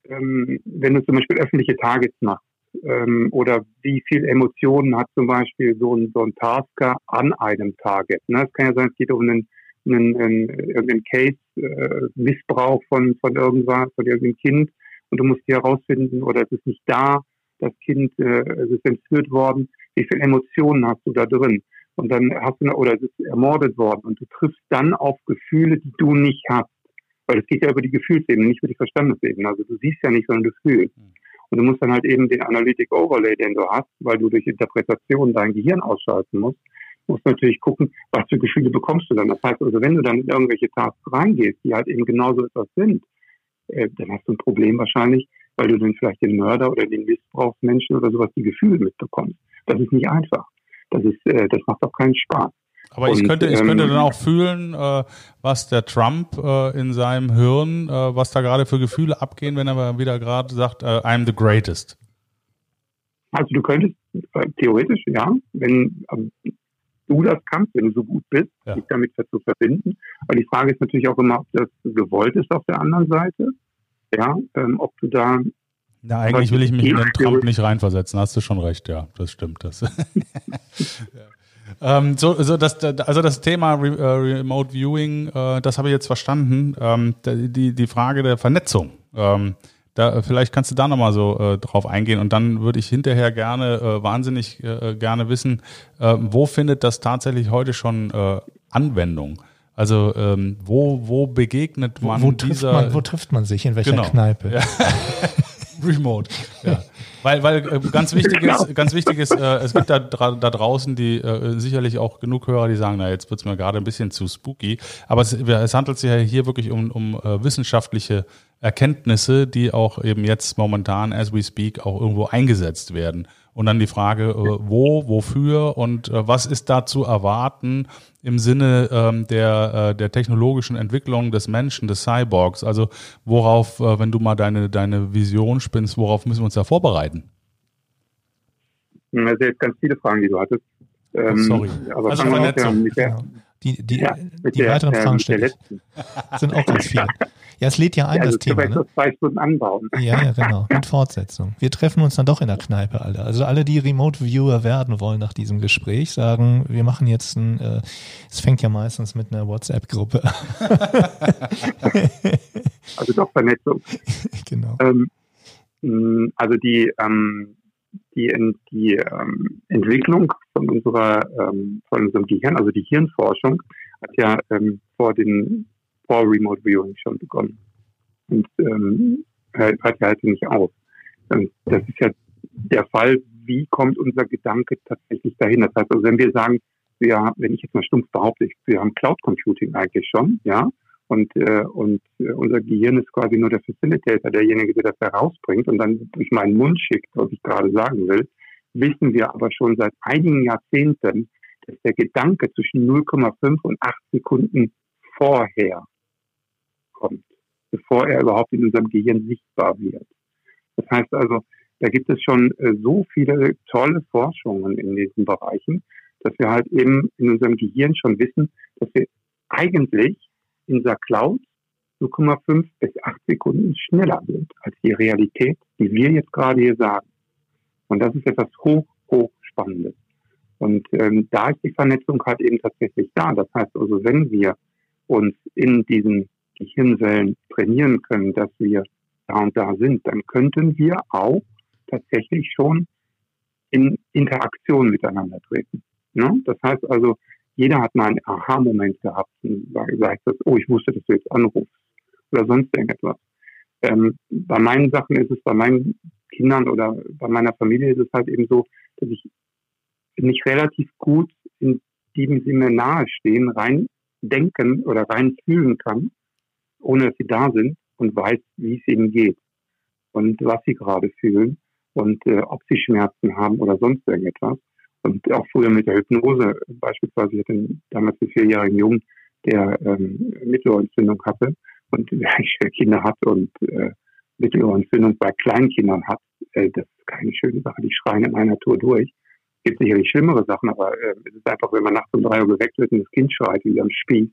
ähm, wenn du zum Beispiel öffentliche Targets machst, ähm, oder wie viel Emotionen hat zum Beispiel so ein, so ein Tasker an einem Target. Ne? Es kann ja sein, es geht um einen, einen, einen irgendeinen Case, äh, Missbrauch von, von irgendwas, von irgendeinem Kind und du musst hier herausfinden, oder es ist nicht da, das Kind, äh, es ist entführt worden. Wie viele Emotionen hast du da drin? und dann hast du, oder es ist ermordet worden und du triffst dann auf Gefühle, die du nicht hast. Weil es geht ja über die Gefühlsebene, nicht über die Verstandesebene. Also du siehst ja nicht, sondern du fühlst. Hm. Und du musst dann halt eben den Analytic Overlay, den du hast, weil du durch Interpretation dein Gehirn ausschalten musst, musst natürlich gucken, was für Gefühle bekommst du dann. Das heißt also, wenn du dann in irgendwelche Tasks reingehst, die halt eben genauso etwas sind, äh, dann hast du ein Problem wahrscheinlich, weil du dann vielleicht den Mörder oder den Missbrauchsmenschen oder sowas die Gefühle mitbekommst. Das ist nicht einfach. Das ist, äh, das macht auch keinen Spaß. Aber ich könnte, ich könnte ähm, dann auch fühlen, äh, was der Trump äh, in seinem Hirn, äh, was da gerade für Gefühle abgehen, wenn er wieder gerade sagt, äh, I'm the greatest. Also du könntest äh, theoretisch, ja, wenn ähm, du das kannst, wenn du so gut bist, ja. dich damit zu verbinden. Aber die Frage ist natürlich auch immer, ob das gewollt ist auf der anderen Seite. Ja, ähm, ob du da na, eigentlich will ich mich in den Trump nicht reinversetzen, hast du schon recht, ja, das stimmt. Das. ja. ähm, so, so das, also das Thema Re äh, Remote Viewing, äh, das habe ich jetzt verstanden. Ähm, die, die Frage der Vernetzung. Ähm, da, vielleicht kannst du da nochmal so äh, drauf eingehen und dann würde ich hinterher gerne, äh, wahnsinnig äh, gerne wissen, äh, wo findet das tatsächlich heute schon äh, Anwendung? Also ähm, wo, wo begegnet man wo, wo dieser... Man, wo trifft man sich, in welcher genau. Kneipe? Ja. Remote. Ja. Weil, weil äh, ganz wichtig ist, ganz wichtig ist, äh, es gibt da, da draußen die äh, sicherlich auch genug Hörer, die sagen, na jetzt wird's mir gerade ein bisschen zu spooky. Aber es, es handelt sich ja hier wirklich um, um äh, wissenschaftliche Erkenntnisse, die auch eben jetzt momentan, as we speak, auch irgendwo eingesetzt werden. Und dann die Frage, äh, wo, wofür und äh, was ist da zu erwarten im Sinne ähm, der, äh, der technologischen Entwicklung des Menschen, des Cyborgs? Also worauf, äh, wenn du mal deine, deine Vision spinnst, worauf müssen wir uns da vorbereiten? Das sind jetzt ganz viele Fragen, die du hattest. Ähm, Sorry. Aber also Vernetzung. Der, genau. Die, die, ja, die der, weiteren Fragen stelle ich. sind auch ganz viele. Ja, es lädt ja ein, ja, also das Thema. Ne? zwei Stunden anbauen. Ja, ja, genau. Mit Fortsetzung. Wir treffen uns dann doch in der Kneipe, alle. Also alle, die Remote-Viewer werden wollen nach diesem Gespräch, sagen, wir machen jetzt ein, äh, es fängt ja meistens mit einer WhatsApp-Gruppe. also doch Vernetzung. Genau. Ähm, also die, ähm, die, die ähm, Entwicklung von unserer, ähm, von unserem Gehirn, also die Hirnforschung, hat ja ähm, vor den vor Remote Viewing schon begonnen. Und ähm, hört ja halt nicht auf. Und das ist ja der Fall, wie kommt unser Gedanke tatsächlich dahin? Das heißt, also wenn wir sagen, wir, wenn ich jetzt mal stumpf behaupte, wir haben Cloud Computing eigentlich schon, ja, und, äh, und äh, unser Gehirn ist quasi nur der Facilitator, derjenige, der das herausbringt und dann durch meinen Mund schickt, was ich gerade sagen will, wissen wir aber schon seit einigen Jahrzehnten, dass der Gedanke zwischen 0,5 und 8 Sekunden vorher kommt, bevor er überhaupt in unserem Gehirn sichtbar wird. Das heißt also, da gibt es schon äh, so viele tolle Forschungen in diesen Bereichen, dass wir halt eben in unserem Gehirn schon wissen, dass wir eigentlich in der Cloud 0,5 bis 8 Sekunden schneller sind als die Realität, die wir jetzt gerade hier sagen. Und das ist etwas hoch, hoch Spannendes. Und ähm, da ist die Vernetzung halt eben tatsächlich da. Das heißt also, wenn wir uns in diesen Gehirnwellen trainieren können, dass wir da und da sind, dann könnten wir auch tatsächlich schon in Interaktion miteinander treten. Ne? Das heißt also, jeder hat mal einen Aha-Moment gehabt und sagt, das, oh, ich wusste, dass du jetzt anrufst oder sonst irgendetwas. Ähm, bei meinen Sachen ist es, bei meinen Kindern oder bei meiner Familie ist es halt eben so, dass ich nicht relativ gut in diesem Sinne nahestehen, rein denken oder rein fühlen kann ohne dass sie da sind und weiß, wie es ihnen geht und was sie gerade fühlen und äh, ob sie Schmerzen haben oder sonst irgendetwas. Und auch früher mit der Hypnose, beispielsweise, ich hatte damals einen vierjährigen Jungen, der ähm, Mittelohrentzündung hatte und der Kinder hat und äh, Mittelohrentzündung bei Kleinkindern hat, äh, das ist keine schöne Sache. Die schreien in einer Tour durch. Es gibt sicherlich schlimmere Sachen, aber äh, es ist einfach, wenn man nachts um drei Uhr geweckt wird und das Kind schreit wie am Spieß,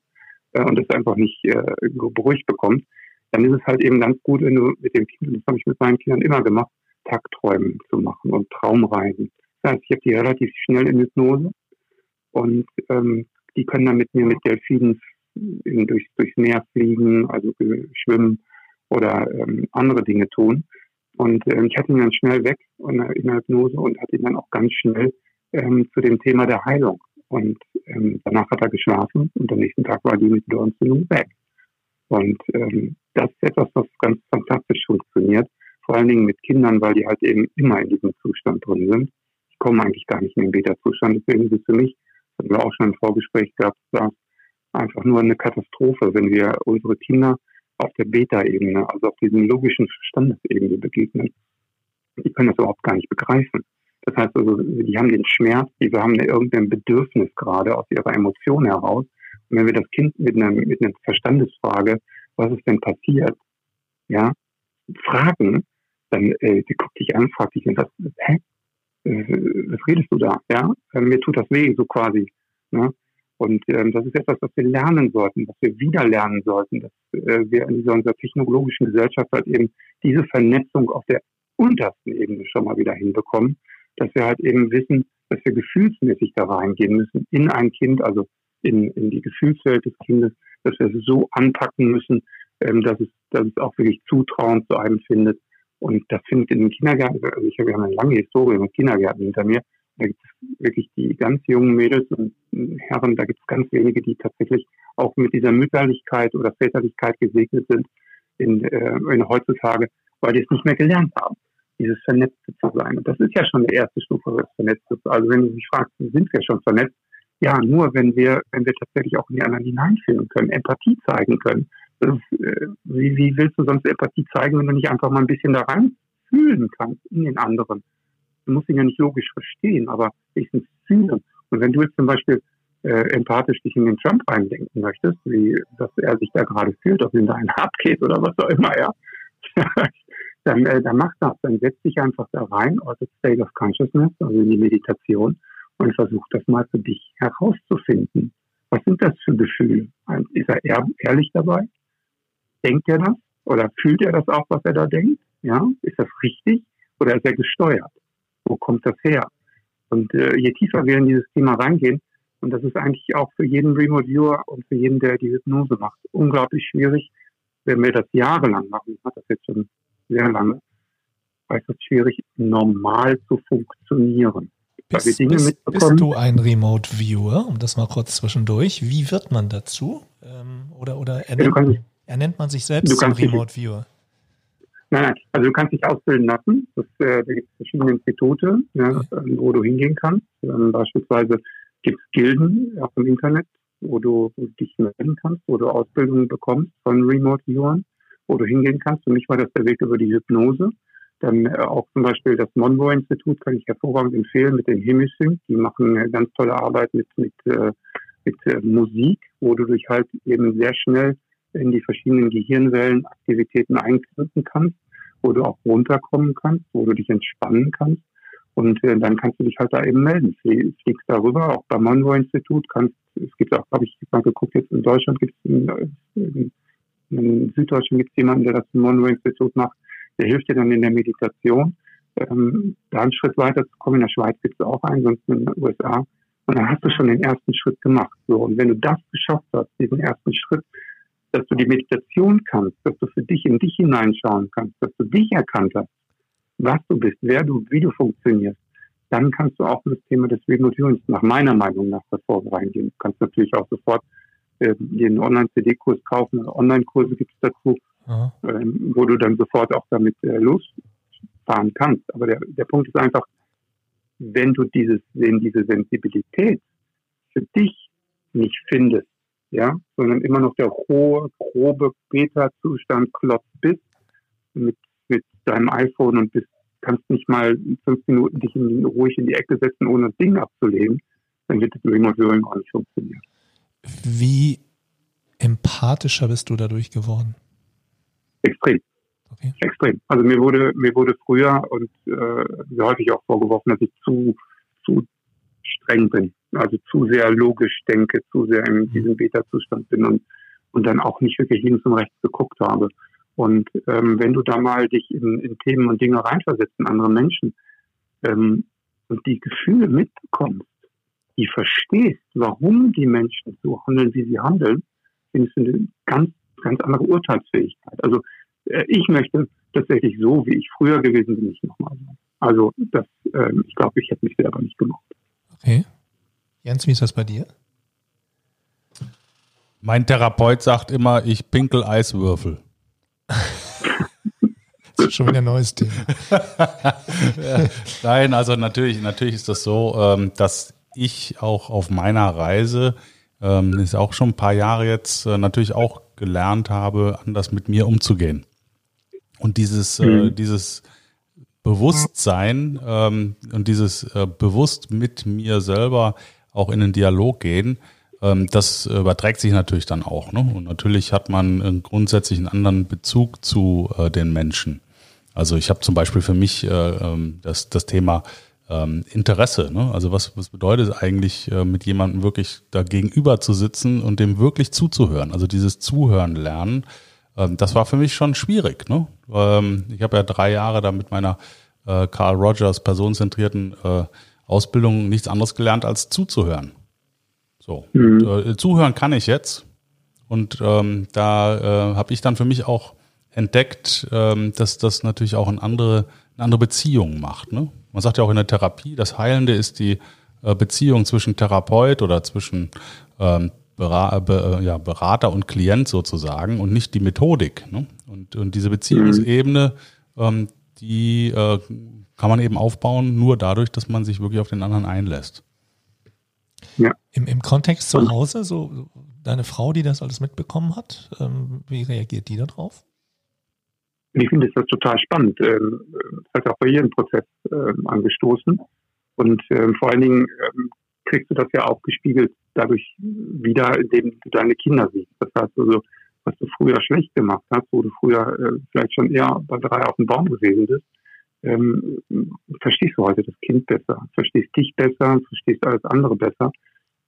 äh, und es einfach nicht äh, beruhigt bekommt, dann ist es halt eben ganz gut, wenn du mit dem Kind, das habe ich mit meinen Kindern immer gemacht, Tagträumen zu machen und Traumreisen. Das heißt, ich habe die relativ schnell in Hypnose und ähm, die können dann mit mir mit Delfinen in, durch, durchs Meer fliegen, also schwimmen oder ähm, andere Dinge tun. Und ähm, ich hatte ihn dann schnell weg in der Hypnose und hatte ihn dann auch ganz schnell ähm, zu dem Thema der Heilung Und ähm, danach hat er geschlafen und am nächsten Tag war die Mittelohrentzündung weg. Und ähm, das ist etwas, was ganz fantastisch funktioniert, vor allen Dingen mit Kindern, weil die halt eben immer in diesem Zustand drin sind. Kommen eigentlich gar nicht in den Beta-Zustand. Deswegen ist es für mich, das haben wir auch schon im Vorgespräch gehabt, einfach nur eine Katastrophe, wenn wir unsere Kinder auf der Beta-Ebene, also auf diesen logischen Verstandesebene begegnen. Die können das überhaupt gar nicht begreifen. Das heißt also, die haben den Schmerz, die haben irgendein Bedürfnis gerade aus ihrer Emotion heraus. Und wenn wir das Kind mit einer, mit einer Verstandesfrage, was ist denn passiert, ja, fragen, dann äh, die guckt dich an, fragt dich, hä? Äh, was redest du da? Ja, äh, mir tut das weh, so quasi. Ne? Und ähm, das ist etwas, was wir lernen sollten, was wir wieder lernen sollten, dass äh, wir in dieser unserer technologischen Gesellschaft halt eben diese Vernetzung auf der untersten Ebene schon mal wieder hinbekommen, dass wir halt eben wissen, dass wir gefühlsmäßig da reingehen müssen in ein Kind, also in, in die Gefühlswelt des Kindes, dass wir es so anpacken müssen, ähm, dass, es, dass es auch wirklich Zutrauen zu einem findet. Und das findet in den Kindergärten, also ich habe ja eine lange Historie mit Kindergärten hinter mir, da gibt es wirklich die ganz jungen Mädels und Herren, da gibt es ganz wenige, die tatsächlich auch mit dieser Mütterlichkeit oder Väterlichkeit gesegnet sind in, äh, in heutzutage, weil die es nicht mehr gelernt haben, dieses Vernetzte zu sein. Und das ist ja schon die erste Stufe des Vernetztes. Also wenn du mich fragst, sind wir schon vernetzt? Ja, nur wenn wir, wenn wir tatsächlich auch in die anderen hineinfühlen können, Empathie zeigen können. Wie, wie willst du sonst Empathie zeigen, wenn du nicht einfach mal ein bisschen da rein fühlen kannst in den anderen? Du musst ihn ja nicht logisch verstehen, aber wenigstens fühlen. Und wenn du jetzt zum Beispiel äh, empathisch dich in den Trump reindenken möchtest, wie dass er sich da gerade fühlt, ob ihm da ein Hart geht oder was auch immer, ja, dann, äh, dann mach das. Dann setz dich einfach da rein, also State of Consciousness, also in die Meditation und versuch das mal für dich herauszufinden. Was sind das für Gefühle? Ist er ehrlich dabei? Denkt er das? Oder fühlt er das auch, was er da denkt? Ja, ist das richtig? Oder ist er gesteuert? Wo kommt das her? Und äh, je tiefer wir in dieses Thema reingehen, und das ist eigentlich auch für jeden Remote Viewer und für jeden, der die Hypnose macht, unglaublich schwierig, wenn wir das jahrelang machen, hat das jetzt schon sehr lange, weil es schwierig, normal zu funktionieren. Bist, bist, bist, du ein Remote Viewer, um das mal kurz zwischendurch? Wie wird man dazu? Ähm, oder oder ernennt, ja, ernennt, man sich selbst zum Remote Viewer? Nein, nein, also du kannst dich ausbilden lassen. Das, äh, da gibt es verschiedene Institute, ja, okay. wo du hingehen kannst. Ähm, beispielsweise gibt es Gilden auch im Internet, wo du, dich melden kannst, wo du Ausbildungen bekommst von Remote-Viewern, wo du hingehen kannst. Für mich war das der Weg über die Hypnose. Dann äh, auch zum Beispiel das Monroe-Institut kann ich hervorragend empfehlen mit den Hemisync. Die machen eine ganz tolle Arbeit mit, mit, äh, mit äh, Musik, wo du dich halt eben sehr schnell in die verschiedenen Gehirnwellenaktivitäten einklinken kannst, wo du auch runterkommen kannst, wo du dich entspannen kannst. Und äh, dann kannst du dich halt da eben melden. Fliegst darüber, auch beim Monroe-Institut kannst, es gibt auch, habe ich mal geguckt, jetzt in Deutschland gibt es, in, in, in Süddeutschland gibt es jemanden, der das im Monroe-Institut macht, der hilft dir dann in der Meditation, ähm, da einen Schritt weiter zu kommen. In der Schweiz gibt es auch einen, sonst in den USA. Und dann hast du schon den ersten Schritt gemacht. So, und wenn du das geschafft hast, diesen ersten Schritt, dass du die Meditation kannst, dass du für dich in dich hineinschauen kannst, dass du dich erkannt hast, was du bist, wer du, wie du funktionierst, dann kannst du auch das Thema des Remote nach meiner Meinung nach davor reingehen. Du kannst natürlich auch sofort äh, den Online-CD-Kurs kaufen, Online-Kurse gibt es dazu, ähm, wo du dann sofort auch damit äh, losfahren kannst. Aber der, der Punkt ist einfach, wenn du dieses, wenn diese Sensibilität für dich nicht findest, ja, sondern immer noch der hohe, grobe Beta-Zustand Klotz bist mit, mit deinem iPhone und bist, kannst nicht mal fünf Minuten dich in, ruhig in die Ecke setzen, ohne das Ding abzulegen, dann wird das Remote Viewing auch nicht funktionieren. Wie empathischer bist du dadurch geworden? Extrem. Okay. Extrem. Also mir wurde, mir wurde früher und äh, sehr häufig auch vorgeworfen, dass ich zu, zu streng bin also zu sehr logisch denke, zu sehr in mhm. diesem Beta-Zustand bin und, und dann auch nicht wirklich links und rechts geguckt habe. Und ähm, wenn du da mal dich in, in Themen und Dinge reinversetzt in andere Menschen ähm, und die Gefühle mitbekommst, die verstehst, warum die Menschen so handeln, wie sie handeln, findest du eine ganz, ganz andere Urteilsfähigkeit. Also äh, ich möchte tatsächlich so, wie ich früher gewesen bin, nicht nochmal sein. Also das, äh, ich glaube, ich hätte mich selber nicht gemacht. Okay. Jens, wie ist das bei dir? Mein Therapeut sagt immer, ich pinkel Eiswürfel. das ist schon wieder ein neues Thema. Nein, also natürlich, natürlich ist das so, ähm, dass ich auch auf meiner Reise, ähm, ist auch schon ein paar Jahre jetzt, äh, natürlich auch gelernt habe, anders mit mir umzugehen. Und dieses, äh, mhm. dieses Bewusstsein ähm, und dieses äh, bewusst mit mir selber auch in den Dialog gehen, ähm, das überträgt sich natürlich dann auch. Ne? Und natürlich hat man grundsätzlich einen anderen Bezug zu äh, den Menschen. Also ich habe zum Beispiel für mich äh, ähm, das, das Thema ähm, Interesse. Ne? Also was, was bedeutet es eigentlich, äh, mit jemandem wirklich da gegenüber zu sitzen und dem wirklich zuzuhören? Also dieses Zuhören lernen, das war für mich schon schwierig. Ne? Ich habe ja drei Jahre da mit meiner Carl Rogers personenzentrierten Ausbildung nichts anderes gelernt als zuzuhören. So, mhm. und, äh, zuhören kann ich jetzt. Und ähm, da äh, habe ich dann für mich auch entdeckt, ähm, dass das natürlich auch eine andere, eine andere Beziehung macht. Ne? Man sagt ja auch in der Therapie, das Heilende ist die äh, Beziehung zwischen Therapeut oder zwischen ähm, Berater, äh, ja, Berater und Klient sozusagen und nicht die Methodik. Ne? Und, und diese Beziehungsebene, ähm, die äh, kann man eben aufbauen, nur dadurch, dass man sich wirklich auf den anderen einlässt. Ja. Im, Im Kontext zu Hause, so deine Frau, die das alles mitbekommen hat, ähm, wie reagiert die darauf? Ich finde das total spannend. Ähm, das hat auch bei ihr einen Prozess ähm, angestoßen. Und ähm, vor allen Dingen ähm, kriegst du das ja auch gespiegelt dadurch wieder, indem du deine Kinder siehst. Das heißt also, was du früher schlecht gemacht hast, wo du früher äh, vielleicht schon eher bei drei auf dem Baum gewesen bist, ähm, verstehst du heute das Kind besser, verstehst dich besser, verstehst alles andere besser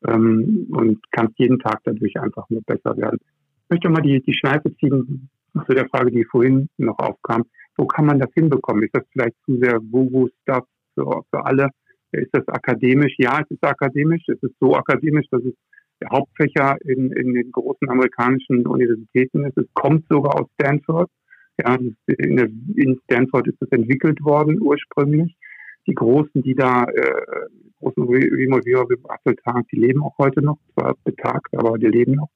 ähm, und kannst jeden Tag dadurch einfach nur besser werden. Ich möchte mal die, die Schleife ziehen zu der Frage, die vorhin noch aufkam. Wo kann man das hinbekommen? Ist das vielleicht zu sehr Woo-Woo-Stuff für, für alle? Ist das akademisch? Ja, es ist akademisch. Es ist so akademisch, dass es Hauptfächer in, in den großen amerikanischen Universitäten ist. Es kommt sogar aus Stanford. Ja, in, Stanford ist es entwickelt worden ursprünglich. Die Großen, die da äh, großen Remote gebastelt haben, die leben auch heute noch, zwar betagt, aber die leben noch.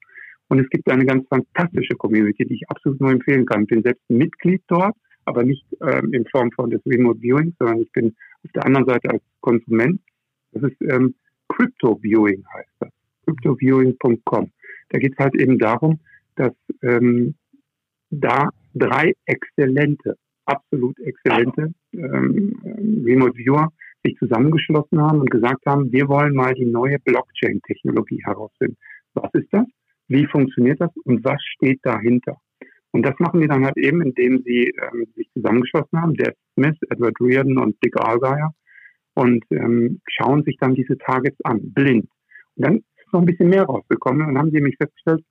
Und es gibt eine ganz fantastische Community, die ich absolut nur empfehlen kann. Ich bin selbst Mitglied dort, aber nicht ähm, in Form von des Remote Viewing, sondern ich bin auf der anderen Seite als Konsument. Das ist ähm, Crypto Viewing heißt das. CryptoViewing.com. Da geht es halt eben darum, dass ähm, da drei exzellente, absolut exzellente ähm, Remote Viewer sich zusammengeschlossen haben und gesagt haben, wir wollen mal die neue Blockchain-Technologie herausfinden. Was ist das? Wie funktioniert das? Und was steht dahinter? Und das machen die dann halt eben, indem sie ähm, sich zusammengeschlossen haben, der Smith, Edward Reardon und Dick Argyle, und ähm, schauen sich dann diese Targets an, blind. Und dann ist noch ein bisschen mehr rausgekommen und haben sie nämlich festgestellt,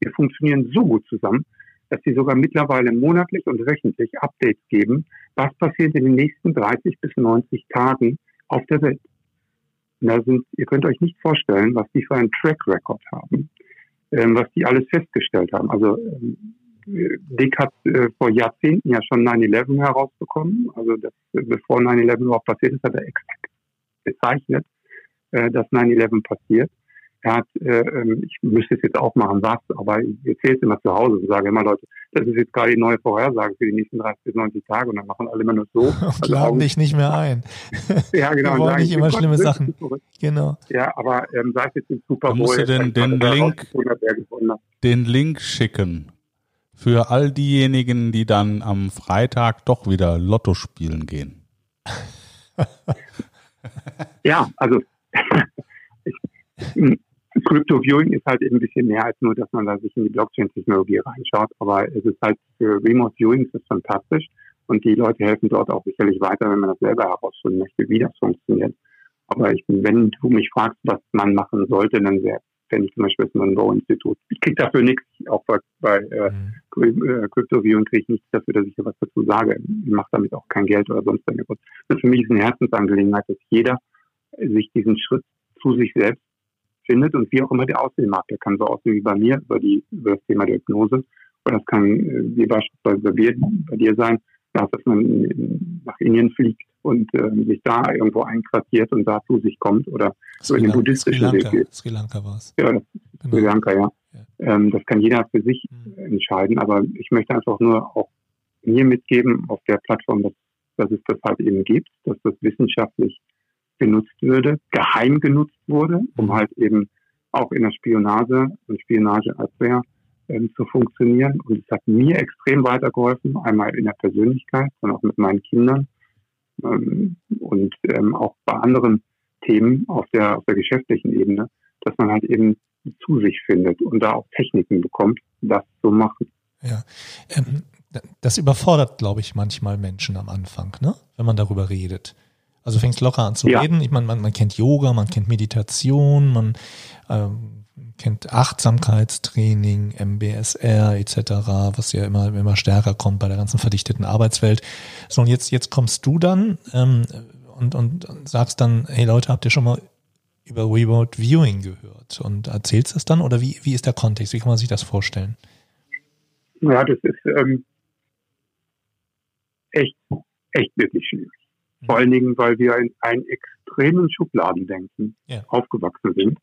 wir funktionieren so gut zusammen, dass sie sogar mittlerweile monatlich und wöchentlich Updates geben, was passiert in den nächsten 30 bis 90 Tagen auf der Welt. Und da sind, ihr könnt euch nicht vorstellen, was die für einen Track Record haben, ähm, was die alles festgestellt haben. Also ähm, Dick hat äh, vor Jahrzehnten ja schon 9-11 herausbekommen. Also das, bevor 9-11 überhaupt passiert ist, hat er exakt bezeichnet, äh, dass 9-11 passiert. Hat, äh, ähm, ich müsste es jetzt auch machen, was, aber ich erzähle es immer zu Hause und sage immer, Leute, das ist jetzt gerade die neue Vorhersage für die nächsten 30 bis 90 Tage und dann machen alle immer nur so. Und also laden dich nicht mehr ein. ja, genau. Wir wollen nicht immer schlimme Sachen. Genau. Ja, aber ähm, sei es jetzt im Super Bowl. Musst du den, den, Link, den Link schicken für all diejenigen, die dann am Freitag doch wieder Lotto spielen gehen. ja, also Crypto Viewing ist halt eben ein bisschen mehr als nur, dass man da sich in die Blockchain-Technologie reinschaut, aber es ist halt für Remote Viewing ist fantastisch und die Leute helfen dort auch sicherlich weiter, wenn man das selber herausfinden möchte, wie das funktioniert. Aber ich, wenn du mich fragst, was man machen sollte, dann wäre fände ich zum Beispiel das Monroe-Institut. Ich kriege dafür nichts, auch bei, bei äh, mhm. Kryptowährungen kriege ich nichts dafür, dass ich hier was dazu sage. Ich mache damit auch kein Geld oder sonst irgendwas. Das für mich ist eine Herzensangelegenheit, dass jeder sich diesen Schritt zu sich selbst findet und wie auch immer der aussehen mag. Der kann so aussehen wie bei mir über, die, über das Thema der Hypnose oder das kann äh, wie beispielsweise bei, bei dir sein, dass man nach Indien fliegt und äh, sich da irgendwo einquartiert und da zu sich kommt oder so in den buddhistischen Weg geht. Sri Lanka war es. Ja, genau. Sri Lanka, ja. ja. Ähm, das kann jeder für sich mhm. entscheiden, aber ich möchte einfach nur auch mir mitgeben auf der Plattform, dass, dass es das halt eben gibt, dass das wissenschaftlich genutzt würde, geheim genutzt wurde, um halt eben auch in der Spionage und Spionageabwehr ähm, zu funktionieren. Und es hat mir extrem weitergeholfen, einmal in der Persönlichkeit und auch mit meinen Kindern ähm, und ähm, auch bei anderen Themen auf der, auf der geschäftlichen Ebene, dass man halt eben zu sich findet und da auch Techniken bekommt, das zu machen. Ja, ähm, das überfordert, glaube ich, manchmal Menschen am Anfang, ne? wenn man darüber redet. Also fängst locker an zu ja. reden. Ich meine, man, man kennt Yoga, man kennt Meditation, man ähm, kennt Achtsamkeitstraining, MBSR etc., was ja immer, immer stärker kommt bei der ganzen verdichteten Arbeitswelt. So, und jetzt, jetzt kommst du dann ähm, und, und sagst dann, hey Leute, habt ihr schon mal über Remote Viewing gehört und erzählst es dann oder wie, wie ist der Kontext? Wie kann man sich das vorstellen? Ja, das ist ähm, echt, echt wirklich schwierig. Vor allen Dingen, weil wir in einen extremen Schubladendenken ja. aufgewachsen sind.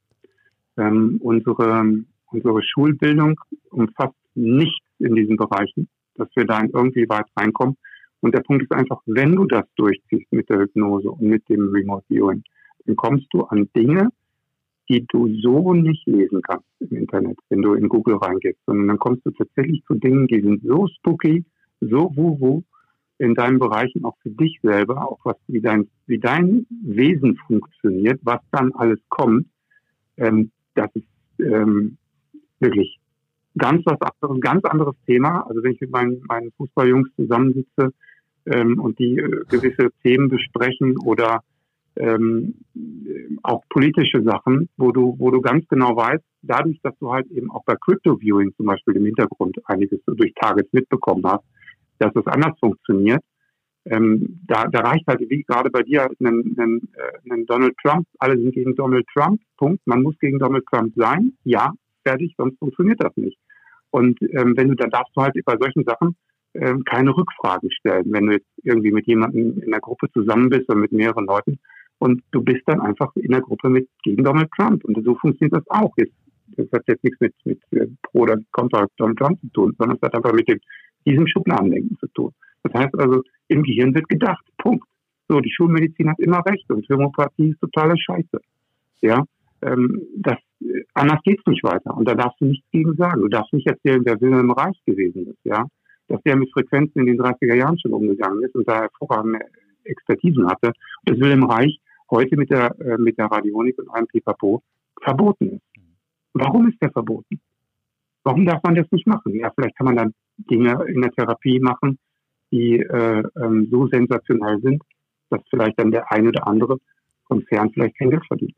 Ähm, unsere, unsere Schulbildung umfasst nichts in diesen Bereichen, dass wir da irgendwie weit reinkommen. Und der Punkt ist einfach, wenn du das durchziehst mit der Hypnose und mit dem Remote Viewing, dann kommst du an Dinge, die du so nicht lesen kannst im Internet, wenn du in Google reingehst, sondern dann kommst du tatsächlich zu Dingen, die sind so spooky, so wuhu, in deinen Bereichen auch für dich selber, auch was, wie dein, wie dein Wesen funktioniert, was dann alles kommt, ähm, das ist ähm, wirklich ganz was anderes, ganz anderes Thema. Also wenn ich mit meinen, meinen Fußballjungs zusammensitze ähm, und die äh, gewisse Themen besprechen oder ähm, auch politische Sachen, wo du, wo du ganz genau weißt, dadurch, dass du halt eben auch bei Crypto Viewing zum Beispiel im Hintergrund einiges durch Targets mitbekommen hast, dass es anders funktioniert. Ähm, da, da reicht halt, wie gerade bei dir, einen, äh, Donald Trump. Alle sind gegen Donald Trump. Punkt. Man muss gegen Donald Trump sein. Ja, fertig, sonst funktioniert das nicht. Und ähm, wenn du, dann darfst du halt bei solchen Sachen ähm, keine Rückfragen stellen. Wenn du jetzt irgendwie mit jemandem in der Gruppe zusammen bist oder mit mehreren Leuten und du bist dann einfach in der Gruppe mit gegen Donald Trump. Und so funktioniert das auch. Jetzt, das hat jetzt nichts mit, mit äh, Pro oder Contra Donald Trump zu tun, sondern es hat einfach mit dem diesem Schubladendenken zu tun. Das heißt also, im Gehirn wird gedacht. Punkt. So, die Schulmedizin hat immer recht und Homöopathie ist totale Scheiße. Ja, ähm, das, äh, anders geht's nicht weiter. Und da darfst du nichts gegen sagen. Du darfst nicht erzählen, wer Wilhelm Reich gewesen ist, ja. Dass der mit Frequenzen in den 30er Jahren schon umgegangen ist und da hervorragende Expertisen hatte. Und dass Wilhelm Reich heute mit der, äh, mit der Radionik und allem Pipapo verboten ist. Warum ist der verboten? Warum darf man das nicht machen? Ja, vielleicht kann man dann Dinge in der Therapie machen, die äh, ähm, so sensationell sind, dass vielleicht dann der ein oder andere Konzern vielleicht kein Geld verdient.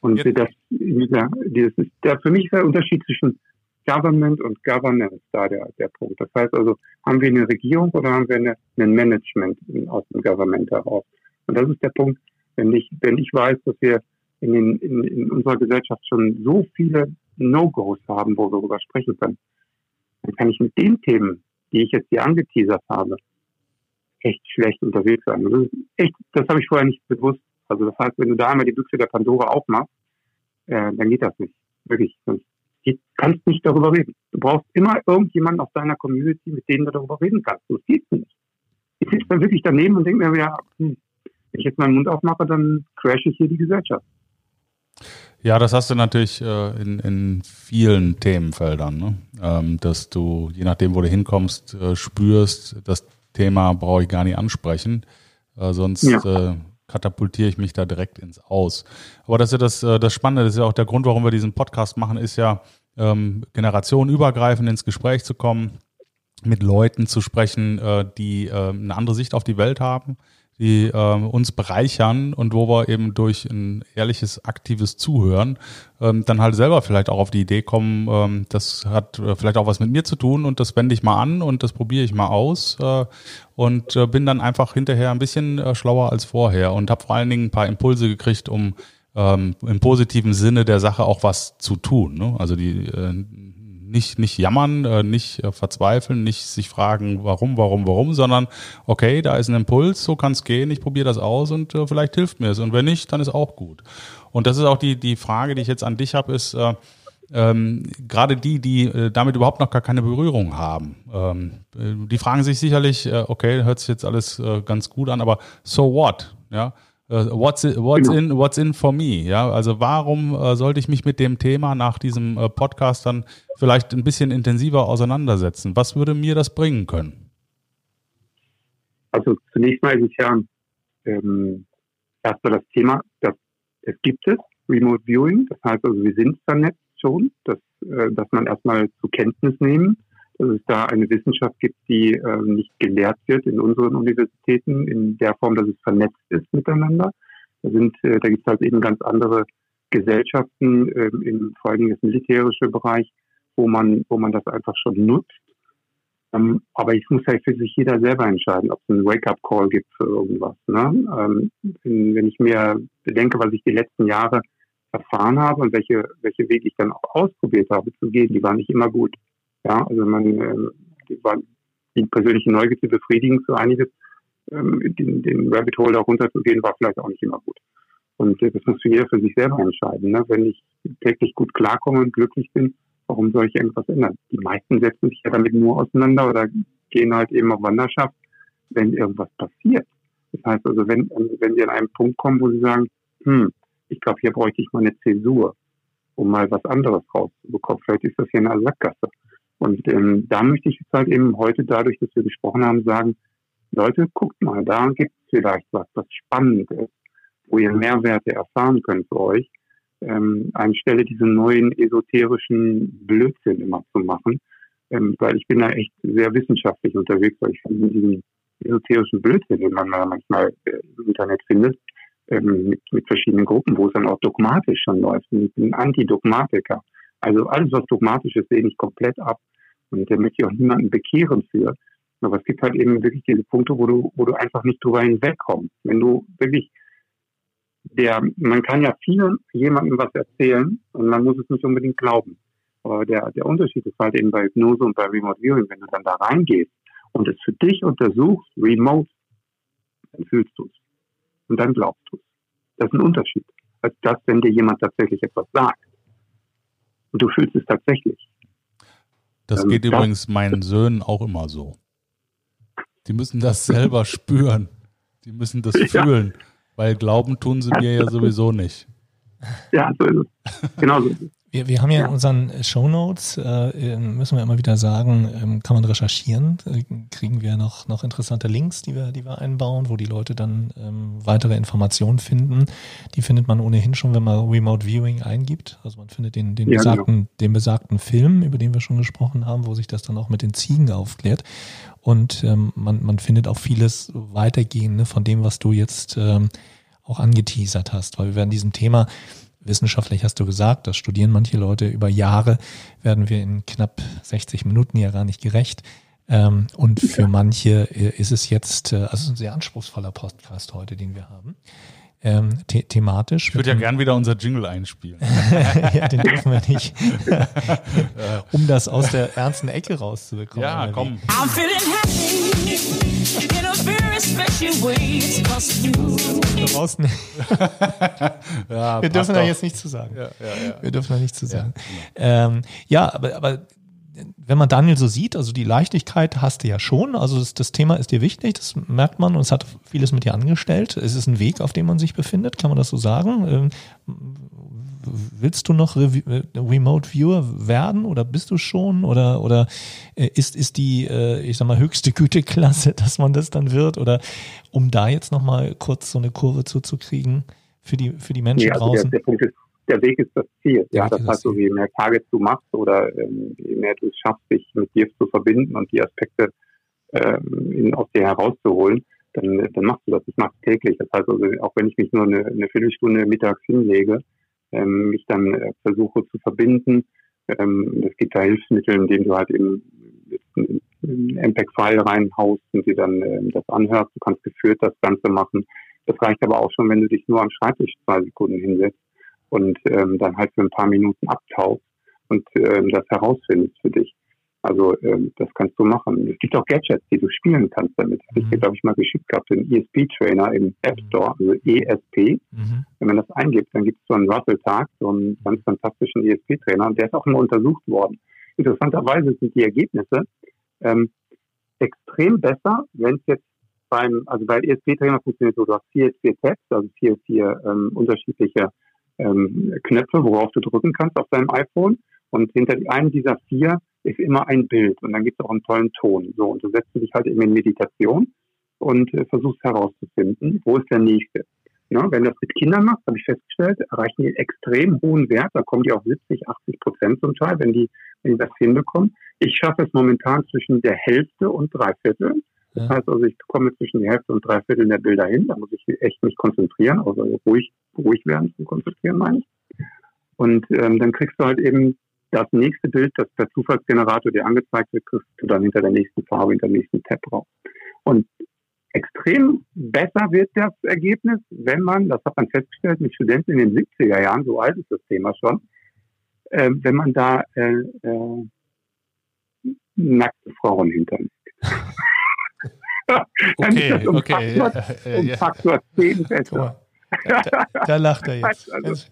Und Jetzt. das, dieser, dieses ist der, für mich ist der Unterschied zwischen Government und Governance da der, der Punkt. Das heißt also, haben wir eine Regierung oder haben wir eine, ein Management aus dem Government heraus? Und das ist der Punkt, wenn ich, wenn ich weiß, dass wir in, den, in, in unserer Gesellschaft schon so viele No-Gos haben, wo wir darüber sprechen können, dann kann ich mit den Themen, die ich jetzt hier angeteasert habe, echt schlecht unterwegs sein. Das, echt, das habe ich vorher nicht bewusst. Also das heißt, wenn du da einmal die Büchse der Pandora aufmachst, äh, dann geht das nicht. Wirklich. Geht, kannst nicht darüber reden. Du brauchst immer irgendjemanden aus deiner Community, mit dem du darüber reden kannst. Das geht nicht. Ich sitze dann wirklich daneben und denke mir, ja, hm, wenn ich jetzt meinen Mund aufmache, dann crashe ich hier die Gesellschaft. Ja, das hast du natürlich äh, in, in vielen Themenfeldern, ne? ähm, dass du, je nachdem, wo du hinkommst, äh, spürst, das Thema brauche ich gar nicht ansprechen, äh, sonst ja. äh, katapultiere ich mich da direkt ins Aus. Aber das ist ja das, äh, das Spannende, das ist ja auch der Grund, warum wir diesen Podcast machen, ist ja, ähm, generationenübergreifend ins Gespräch zu kommen, mit Leuten zu sprechen, äh, die äh, eine andere Sicht auf die Welt haben, die äh, uns bereichern und wo wir eben durch ein ehrliches, aktives Zuhören ähm, dann halt selber vielleicht auch auf die Idee kommen, ähm, das hat äh, vielleicht auch was mit mir zu tun und das wende ich mal an und das probiere ich mal aus äh, und äh, bin dann einfach hinterher ein bisschen äh, schlauer als vorher und habe vor allen Dingen ein paar Impulse gekriegt, um ähm, im positiven Sinne der Sache auch was zu tun. Ne? Also die äh, nicht, nicht jammern, äh, nicht äh, verzweifeln, nicht sich fragen, warum, warum, warum, sondern okay, da ist ein Impuls, so kann es gehen, ich probiere das aus und äh, vielleicht hilft mir es. Und wenn nicht, dann ist auch gut. Und das ist auch die, die Frage, die ich jetzt an dich habe, ist, äh, ähm, gerade die, die äh, damit überhaupt noch gar keine Berührung haben, ähm, äh, die fragen sich sicherlich, okay, hört sich jetzt alles ganz gut an, aber so what? Ja, what's, in, what's genau. in what's in for me? Ja, also warum äh, sollte ich mich mit dem Thema nach diesem Podcast dann vielleicht ein bisschen intensiver auseinandersetzen? Was würde mir das bringen können? Also zunächst mal ist es ja ähm, erstmal das Thema, dass es gibt es, Remote Viewing. Das heißt also, wir sind vernetzt schon, dass, äh, dass man erstmal zur Kenntnis nehmen, dass es da eine Wissenschaft gibt, die äh, nicht gelehrt wird in unseren Universitäten in der Form, dass es vernetzt ist miteinander. Da äh, da gibt es halt eben ganz andere Gesellschaften, äh, im, vor allem das militärische Bereich, wo man, wo man das einfach schon nutzt. Ähm, aber es muss ja für sich jeder selber entscheiden, ob es einen Wake-up-Call gibt für irgendwas. Ne? Ähm, wenn, wenn ich mir bedenke, was ich die letzten Jahre erfahren habe und welche, welche Wege ich dann auch ausprobiert habe zu gehen, die waren nicht immer gut. Ja, also man, äh, war, die persönliche Neugier befriedigen für einiges, ähm, den, den Rabbit Hole da runterzugehen, war vielleicht auch nicht immer gut. Und äh, das muss jeder für sich selber entscheiden. Ne? Wenn ich täglich gut klarkomme und glücklich bin, warum soll ich irgendwas ändern? Die meisten setzen sich ja damit nur auseinander oder gehen halt eben auf Wanderschaft, wenn irgendwas passiert. Das heißt also, wenn, wenn sie an einen Punkt kommen, wo sie sagen, hm, ich glaube, hier bräuchte ich mal eine Zäsur, um mal was anderes rauszubekommen. Vielleicht ist das hier eine Sackgasse. Und ähm, da möchte ich jetzt halt eben heute dadurch, dass wir gesprochen haben, sagen, Leute, guckt mal, da gibt es vielleicht was, was spannend ist, wo ihr Mehrwerte erfahren könnt für euch, ähm, anstelle diesen neuen esoterischen Blödsinn immer zu machen. Ähm, weil ich bin da echt sehr wissenschaftlich unterwegs, weil ich finde diesen esoterischen Blödsinn, den man manchmal äh, im Internet findet, ähm, mit, mit verschiedenen Gruppen, wo es dann auch dogmatisch schon läuft. Ich bin Anti-Dogmatiker. Also alles, was dogmatisch ist, sehe ich komplett ab. Und da möchte ich auch niemanden bekehren für. Aber es gibt halt eben wirklich diese Punkte, wo du, wo du einfach nicht drüber hinwegkommst. Wenn du wirklich der, man kann ja vielen jemandem was erzählen und man muss es nicht unbedingt glauben. Aber der, der Unterschied ist halt eben bei Hypnose und bei Remote Viewing, wenn du dann da reingehst und es für dich untersuchst, remote, dann fühlst du es und dann glaubst du es. Das ist ein Unterschied, als das, wenn dir jemand tatsächlich etwas sagt. Und du fühlst es tatsächlich. Das ähm, geht das übrigens meinen Söhnen auch immer so. Die müssen das selber spüren. Die müssen das ja. fühlen, weil glauben tun sie mir ja sowieso nicht. Ja, so ist es. Genau so ist es. Wir, wir haben ja in unseren Show Notes, äh, müssen wir immer wieder sagen, ähm, kann man recherchieren, äh, kriegen wir noch, noch interessante Links, die wir, die wir einbauen, wo die Leute dann ähm, weitere Informationen finden. Die findet man ohnehin schon, wenn man Remote Viewing eingibt. Also man findet den, den, ja, genau. besagten, genau. den besagten Film, über den wir schon gesprochen haben, wo sich das dann auch mit den Ziegen aufklärt. Und ähm, man, man findet auch vieles weitergehende von dem, was du jetzt ähm, auch angeteasert hast, weil wir werden diesem Thema wissenschaftlich hast du gesagt, das studieren manche Leute über Jahre, werden wir in knapp 60 Minuten ja gar nicht gerecht. Ähm, und für manche äh, ist es jetzt, äh, also ein sehr anspruchsvoller Podcast heute, den wir haben. Ähm, the thematisch. Ich würde ja gern wieder unser Jingle einspielen. ja, den dürfen wir nicht. um das aus der ernsten Ecke rauszubekommen. Ja, komm. I'm feeling happy in a very special way. Draußen. ja, wir dürfen da jetzt nichts zu sagen. Ja, ja, ja. Wir dürfen da nichts zu sagen. Ja, ähm, ja aber, aber wenn man Daniel so sieht, also die Leichtigkeit hast du ja schon, also das, das, Thema ist dir wichtig, das merkt man und es hat vieles mit dir angestellt. Es ist ein Weg, auf dem man sich befindet, kann man das so sagen? Ähm, willst du noch Re äh, Remote Viewer werden oder bist du schon oder oder äh, ist ist die äh, ich sag mal höchste Güteklasse, dass man das dann wird oder um da jetzt noch mal kurz so eine Kurve zuzukriegen für die für die Menschen nee, also draußen? Der, der Punkt ist der Weg ist das Ziel. Ja, das heißt, so, je mehr Targets du machst oder ähm, je mehr du es schaffst, dich mit dir zu verbinden und die Aspekte ähm, in, aus dir herauszuholen, dann, dann machst du das. Das machst du täglich. Das heißt also, auch wenn ich mich nur eine, eine Viertelstunde mittags hinlege, ähm, mich dann äh, versuche zu verbinden, ähm, es gibt da Hilfsmittel, indem du halt eben ein MPEG-File reinhaust und dir dann ähm, das anhörst. Du kannst geführt das Ganze machen. Das reicht aber auch schon, wenn du dich nur am Schreibtisch zwei Sekunden hinsetzt und ähm, dann halt für ein paar Minuten abtauchst und ähm, das herausfindest für dich. Also ähm, das kannst du machen. Es gibt auch Gadgets, die du spielen kannst damit. Mhm. Ich habe, glaube ich, mal geschickt gehabt, den ESP-Trainer im App mhm. Store, also ESP. Mhm. Wenn man das eingibt, dann gibt es so einen Russell-Tag, so einen ganz fantastischen ESP-Trainer und der ist auch immer untersucht worden. Interessanterweise sind die Ergebnisse ähm, extrem besser, wenn es jetzt beim, also bei ESP-Trainer funktioniert so, du hast vier, vier Tabs, also vier, vier ähm, unterschiedliche ähm, Knöpfe, worauf du drücken kannst auf deinem iPhone. Und hinter einem dieser vier ist immer ein Bild und dann gibt es auch einen tollen Ton. So, und du setzt dich halt eben in Meditation und äh, versuchst herauszufinden, wo ist der nächste. Ja, wenn du das mit Kindern machst, habe ich festgestellt, erreichen die extrem hohen Wert. Da kommen die auf 70, 80 Prozent zum Teil, wenn die, wenn die das hinbekommen. Ich schaffe es momentan zwischen der Hälfte und drei Viertel. Das heißt also, ich komme zwischen der Hälfte und drei Viertel der Bilder hin. Da muss ich echt mich konzentrieren, also ruhig, ruhig werden zum Konzentrieren, meine ich. Und ähm, dann kriegst du halt eben das nächste Bild, das per Zufallsgenerator dir angezeigt wird, kriegst du dann hinter der nächsten Farbe, hinter dem nächsten Tab raus. Und extrem besser wird das Ergebnis, wenn man, das hat man festgestellt mit Studenten in den 70er Jahren, so alt ist das Thema schon, äh, wenn man da äh, äh, nackte Frauen hinterlegt. okay, um okay. Faktor, um Faktor 10 besser. Da, da, lacht er jetzt. Also,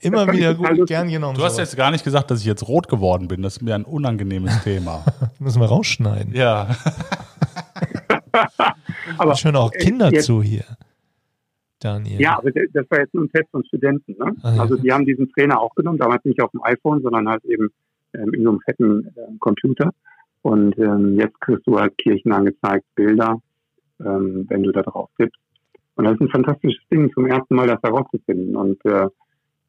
Immer wieder gut, gern genommen. Du hast jetzt gar nicht gesagt, dass ich jetzt rot geworden bin. Das ist mir ein unangenehmes Thema. Müssen wir rausschneiden. Ja. aber schön auch Kinder jetzt, zu hier. Daniel. Ja, aber das war jetzt nur ein Test von Studenten. Ne? Ah, ja. Also die haben diesen Trainer auch genommen, damals nicht auf dem iPhone, sondern halt eben ähm, in so einem fetten äh, Computer. Und ähm, jetzt kriegst du halt Kirchen angezeigt, Bilder, ähm, wenn du da drauf tippst. Und das ist ein fantastisches Ding, zum ersten Mal das herauszufinden. Und äh,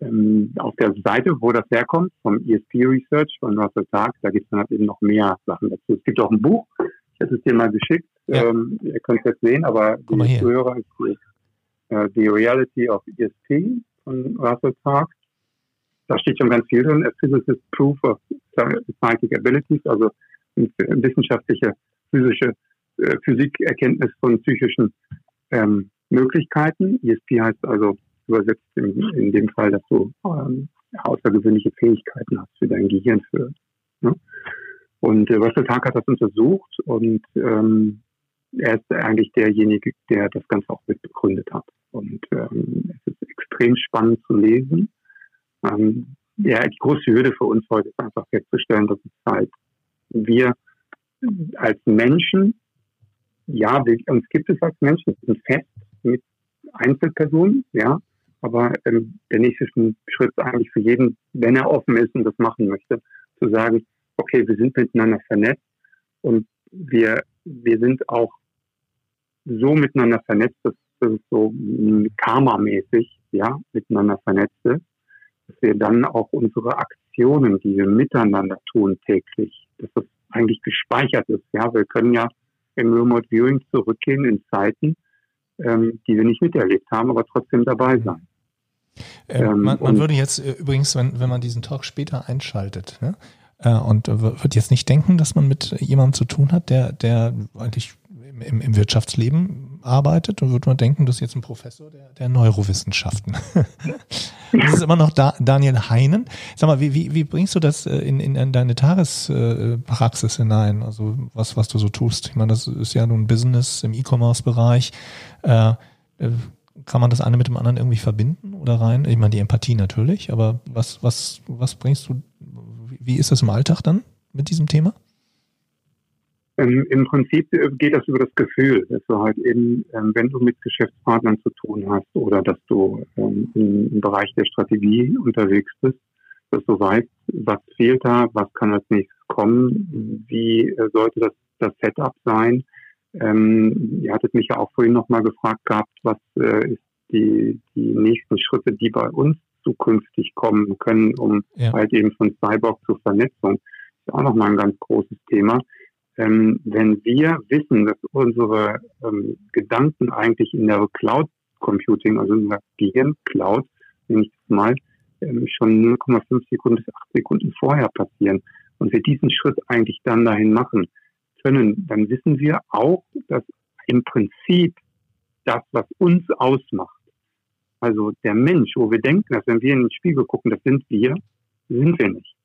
ähm, auf der Seite, wo das herkommt, vom ESP Research von Russell Tark, da gibt es dann halt eben noch mehr Sachen dazu. Es gibt auch ein Buch, ich hätte es dir mal geschickt, ja. ähm, ihr könnt es jetzt sehen, aber die Zuhörer ist die, äh, The Reality of ESP von Russell Tark. Da steht schon ganz viel drin. A Physicist Proof of Psychic Abilities, also wissenschaftliche physische äh, Physikerkenntnis von psychischen ähm, Möglichkeiten. ESP heißt also übersetzt in, in dem Fall, dass du ähm, außergewöhnliche Fähigkeiten hast für dein Gehirn. Für, ne? Und äh, Russell Tark hat das untersucht und ähm, er ist eigentlich derjenige, der das Ganze auch mit begründet hat. Und ähm, es ist extrem spannend zu lesen. Ähm, ja, die große Hürde für uns heute ist einfach festzustellen, dass es halt wir als Menschen, ja, wir, uns gibt es als Menschen, wir sind fest mit Einzelpersonen, ja, aber ähm, der nächste Schritt ist eigentlich für jeden, wenn er offen ist und das machen möchte, zu sagen, okay, wir sind miteinander vernetzt und wir, wir sind auch so miteinander vernetzt, dass, dass es so karmamäßig, ja, miteinander vernetzt ist, dass wir dann auch unsere Aktionen, die wir miteinander tun täglich, dass das eigentlich gespeichert ist. Ja, wir können ja im Remote Viewing zurückgehen in Zeiten, ähm, die wir nicht miterlebt haben, aber trotzdem dabei sein. Äh, ähm, man, man würde jetzt äh, übrigens, wenn, wenn man diesen Talk später einschaltet, ne, äh, und wird jetzt nicht denken, dass man mit jemandem zu tun hat, der, der eigentlich im, im Wirtschaftsleben arbeitet, dann würde man denken, das ist jetzt ein Professor der, der Neurowissenschaften. das ist immer noch da, Daniel Heinen. Sag mal, wie, wie, wie bringst du das in, in, in deine Tagespraxis hinein? Also was, was du so tust? Ich meine, das ist ja nun Business im E-Commerce-Bereich. Äh, kann man das eine mit dem anderen irgendwie verbinden oder rein? Ich meine, die Empathie natürlich, aber was, was, was bringst du, wie ist das im Alltag dann mit diesem Thema? Ähm, Im Prinzip äh, geht das über das Gefühl, dass du halt eben, ähm, wenn du mit Geschäftspartnern zu tun hast oder dass du ähm, im Bereich der Strategie unterwegs bist, dass du weißt, was fehlt da, was kann als nächstes kommen, wie äh, sollte das, das Setup sein, ähm, ihr hattet mich ja auch vorhin nochmal gefragt gehabt, was äh, ist die, die nächsten Schritte, die bei uns zukünftig kommen können, um ja. halt eben von Cyborg zur Vernetzung. Ist auch nochmal ein ganz großes Thema. Ähm, wenn wir wissen, dass unsere ähm, Gedanken eigentlich in der Cloud Computing, also in der Gehirn-Cloud, nenne ich das mal, ähm, schon 0,5 Sekunden bis 8 Sekunden vorher passieren und wir diesen Schritt eigentlich dann dahin machen, können, dann wissen wir auch, dass im Prinzip das, was uns ausmacht, also der Mensch, wo wir denken, dass wenn wir in den Spiegel gucken, das sind wir, sind wir nicht.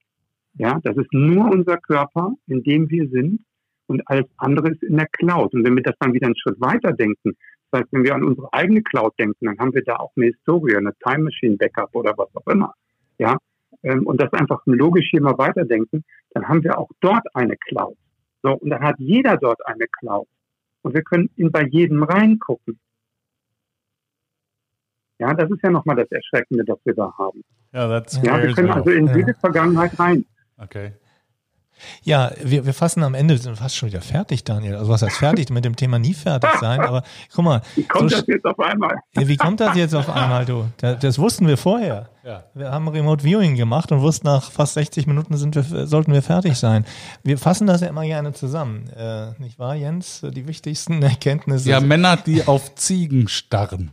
Ja, das ist nur unser Körper, in dem wir sind und alles andere ist in der Cloud. Und wenn wir das dann wieder einen Schritt weiter denken, das heißt, wenn wir an unsere eigene Cloud denken, dann haben wir da auch eine Historie, eine Time Machine Backup oder was auch immer. Ja, ähm, und das einfach logisch hier mal weiterdenken, dann haben wir auch dort eine Cloud. So, und dann hat jeder dort eine Cloud. Und wir können in bei jedem reingucken. Ja, das ist ja nochmal das Erschreckende, das wir da haben. Ja, that's ja wir können also in jede Vergangenheit rein. Okay. Ja, wir, wir fassen am Ende, sind fast schon wieder fertig, Daniel. Also was heißt fertig? Mit dem Thema nie fertig sein, aber guck mal. Wie kommt so, das jetzt auf einmal? Wie kommt das jetzt auf einmal, du? Das, das wussten wir vorher. Ja. Wir haben Remote Viewing gemacht und wussten, nach fast 60 Minuten sind wir, sollten wir fertig sein. Wir fassen das ja immer gerne zusammen. Äh, nicht wahr, Jens? Die wichtigsten Erkenntnisse. Ja, Männer, die auf Ziegen starren.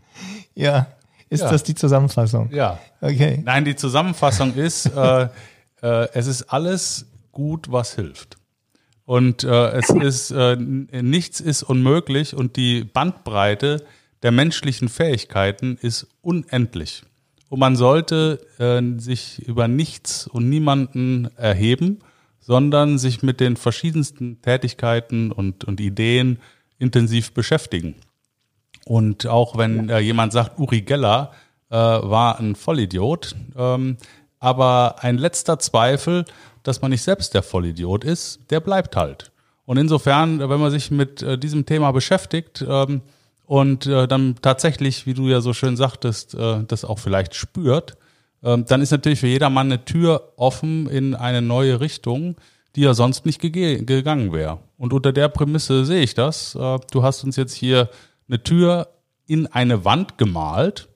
Ja. Ist ja. das die Zusammenfassung? Ja. Okay. Nein, die Zusammenfassung ist, äh, äh, es ist alles gut, was hilft. Und äh, es ist äh, nichts ist unmöglich und die Bandbreite der menschlichen Fähigkeiten ist unendlich. Und man sollte äh, sich über nichts und niemanden erheben, sondern sich mit den verschiedensten Tätigkeiten und, und Ideen intensiv beschäftigen. Und auch wenn äh, jemand sagt, Uri Geller äh, war ein Vollidiot, ähm, aber ein letzter Zweifel, dass man nicht selbst der Vollidiot ist, der bleibt halt. Und insofern, wenn man sich mit äh, diesem Thema beschäftigt ähm, und äh, dann tatsächlich, wie du ja so schön sagtest, äh, das auch vielleicht spürt, ähm, dann ist natürlich für jedermann eine Tür offen in eine neue Richtung, die ja sonst nicht gegangen wäre. Und unter der Prämisse sehe ich das. Äh, du hast uns jetzt hier eine Tür in eine Wand gemalt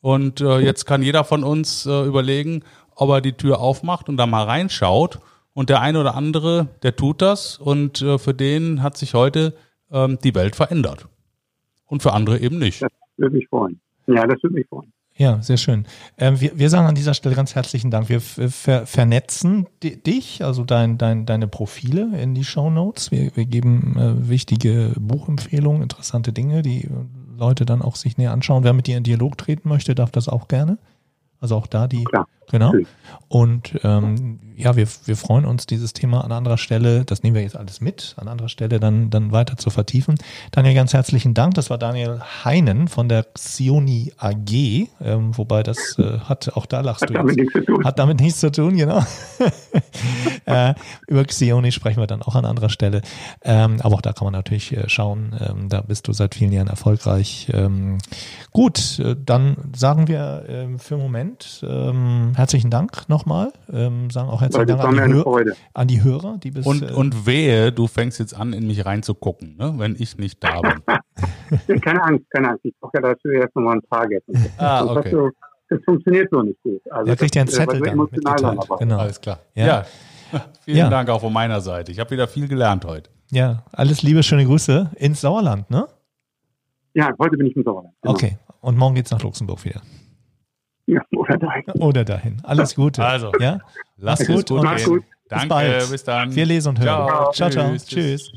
und äh, jetzt kann jeder von uns äh, überlegen, ob er die Tür aufmacht und da mal reinschaut. Und der eine oder andere, der tut das und äh, für den hat sich heute ähm, die Welt verändert. Und für andere eben nicht. Das würde mich freuen. Ja, das würde mich freuen. Ja, sehr schön. Ähm, wir, wir sagen an dieser Stelle ganz herzlichen Dank. Wir ver vernetzen dich, also dein, dein, deine Profile in die Show Notes. Wir, wir geben äh, wichtige Buchempfehlungen, interessante Dinge, die Leute dann auch sich näher anschauen. Wer mit dir in Dialog treten möchte, darf das auch gerne. Also auch da die Klar. Genau. Und ähm, ja, wir, wir freuen uns, dieses Thema an anderer Stelle, das nehmen wir jetzt alles mit, an anderer Stelle dann, dann weiter zu vertiefen. Daniel, ganz herzlichen Dank. Das war Daniel Heinen von der Xioni AG, ähm, wobei das äh, hat, auch da lachst hat du damit jetzt. Nichts zu tun. Hat damit nichts zu tun, genau. äh, über Xioni sprechen wir dann auch an anderer Stelle. Ähm, aber auch da kann man natürlich äh, schauen. Ähm, da bist du seit vielen Jahren erfolgreich. Ähm, gut, äh, dann sagen wir ähm, für einen Moment ähm, herzlichen Dank nochmal. Ähm, sagen auch herzlichen Dank an die, Hör an die, Hörer, die bis. Und, äh, und wehe, du fängst jetzt an, in mich reinzugucken, ne? wenn ich nicht da bin. keine Angst, keine Angst. Ich brauche ja dafür erst nochmal ein Target. Ah, okay. Das, das, funktioniert so nicht gut. Also, ja, kriegt ja einen Zettel dann mitgeteilt. Genau. Alles klar. Ja. ja. Vielen ja. Dank auch von meiner Seite. Ich habe wieder viel gelernt heute. Ja, alles Liebe, schöne Grüße ins Sauerland, ne? Ja, heute bin ich im Sauerland. Genau. Okay, und morgen geht's nach Luxemburg wieder. Ja, oder dahin. Oder dahin. Alles Gute. Also, ja? Lass gut. gut. Mach's gut. Danke, bis, bald. bis dann. Wir lesen und hören. Ciao, ciao. ciao. Tschüss. tschüss.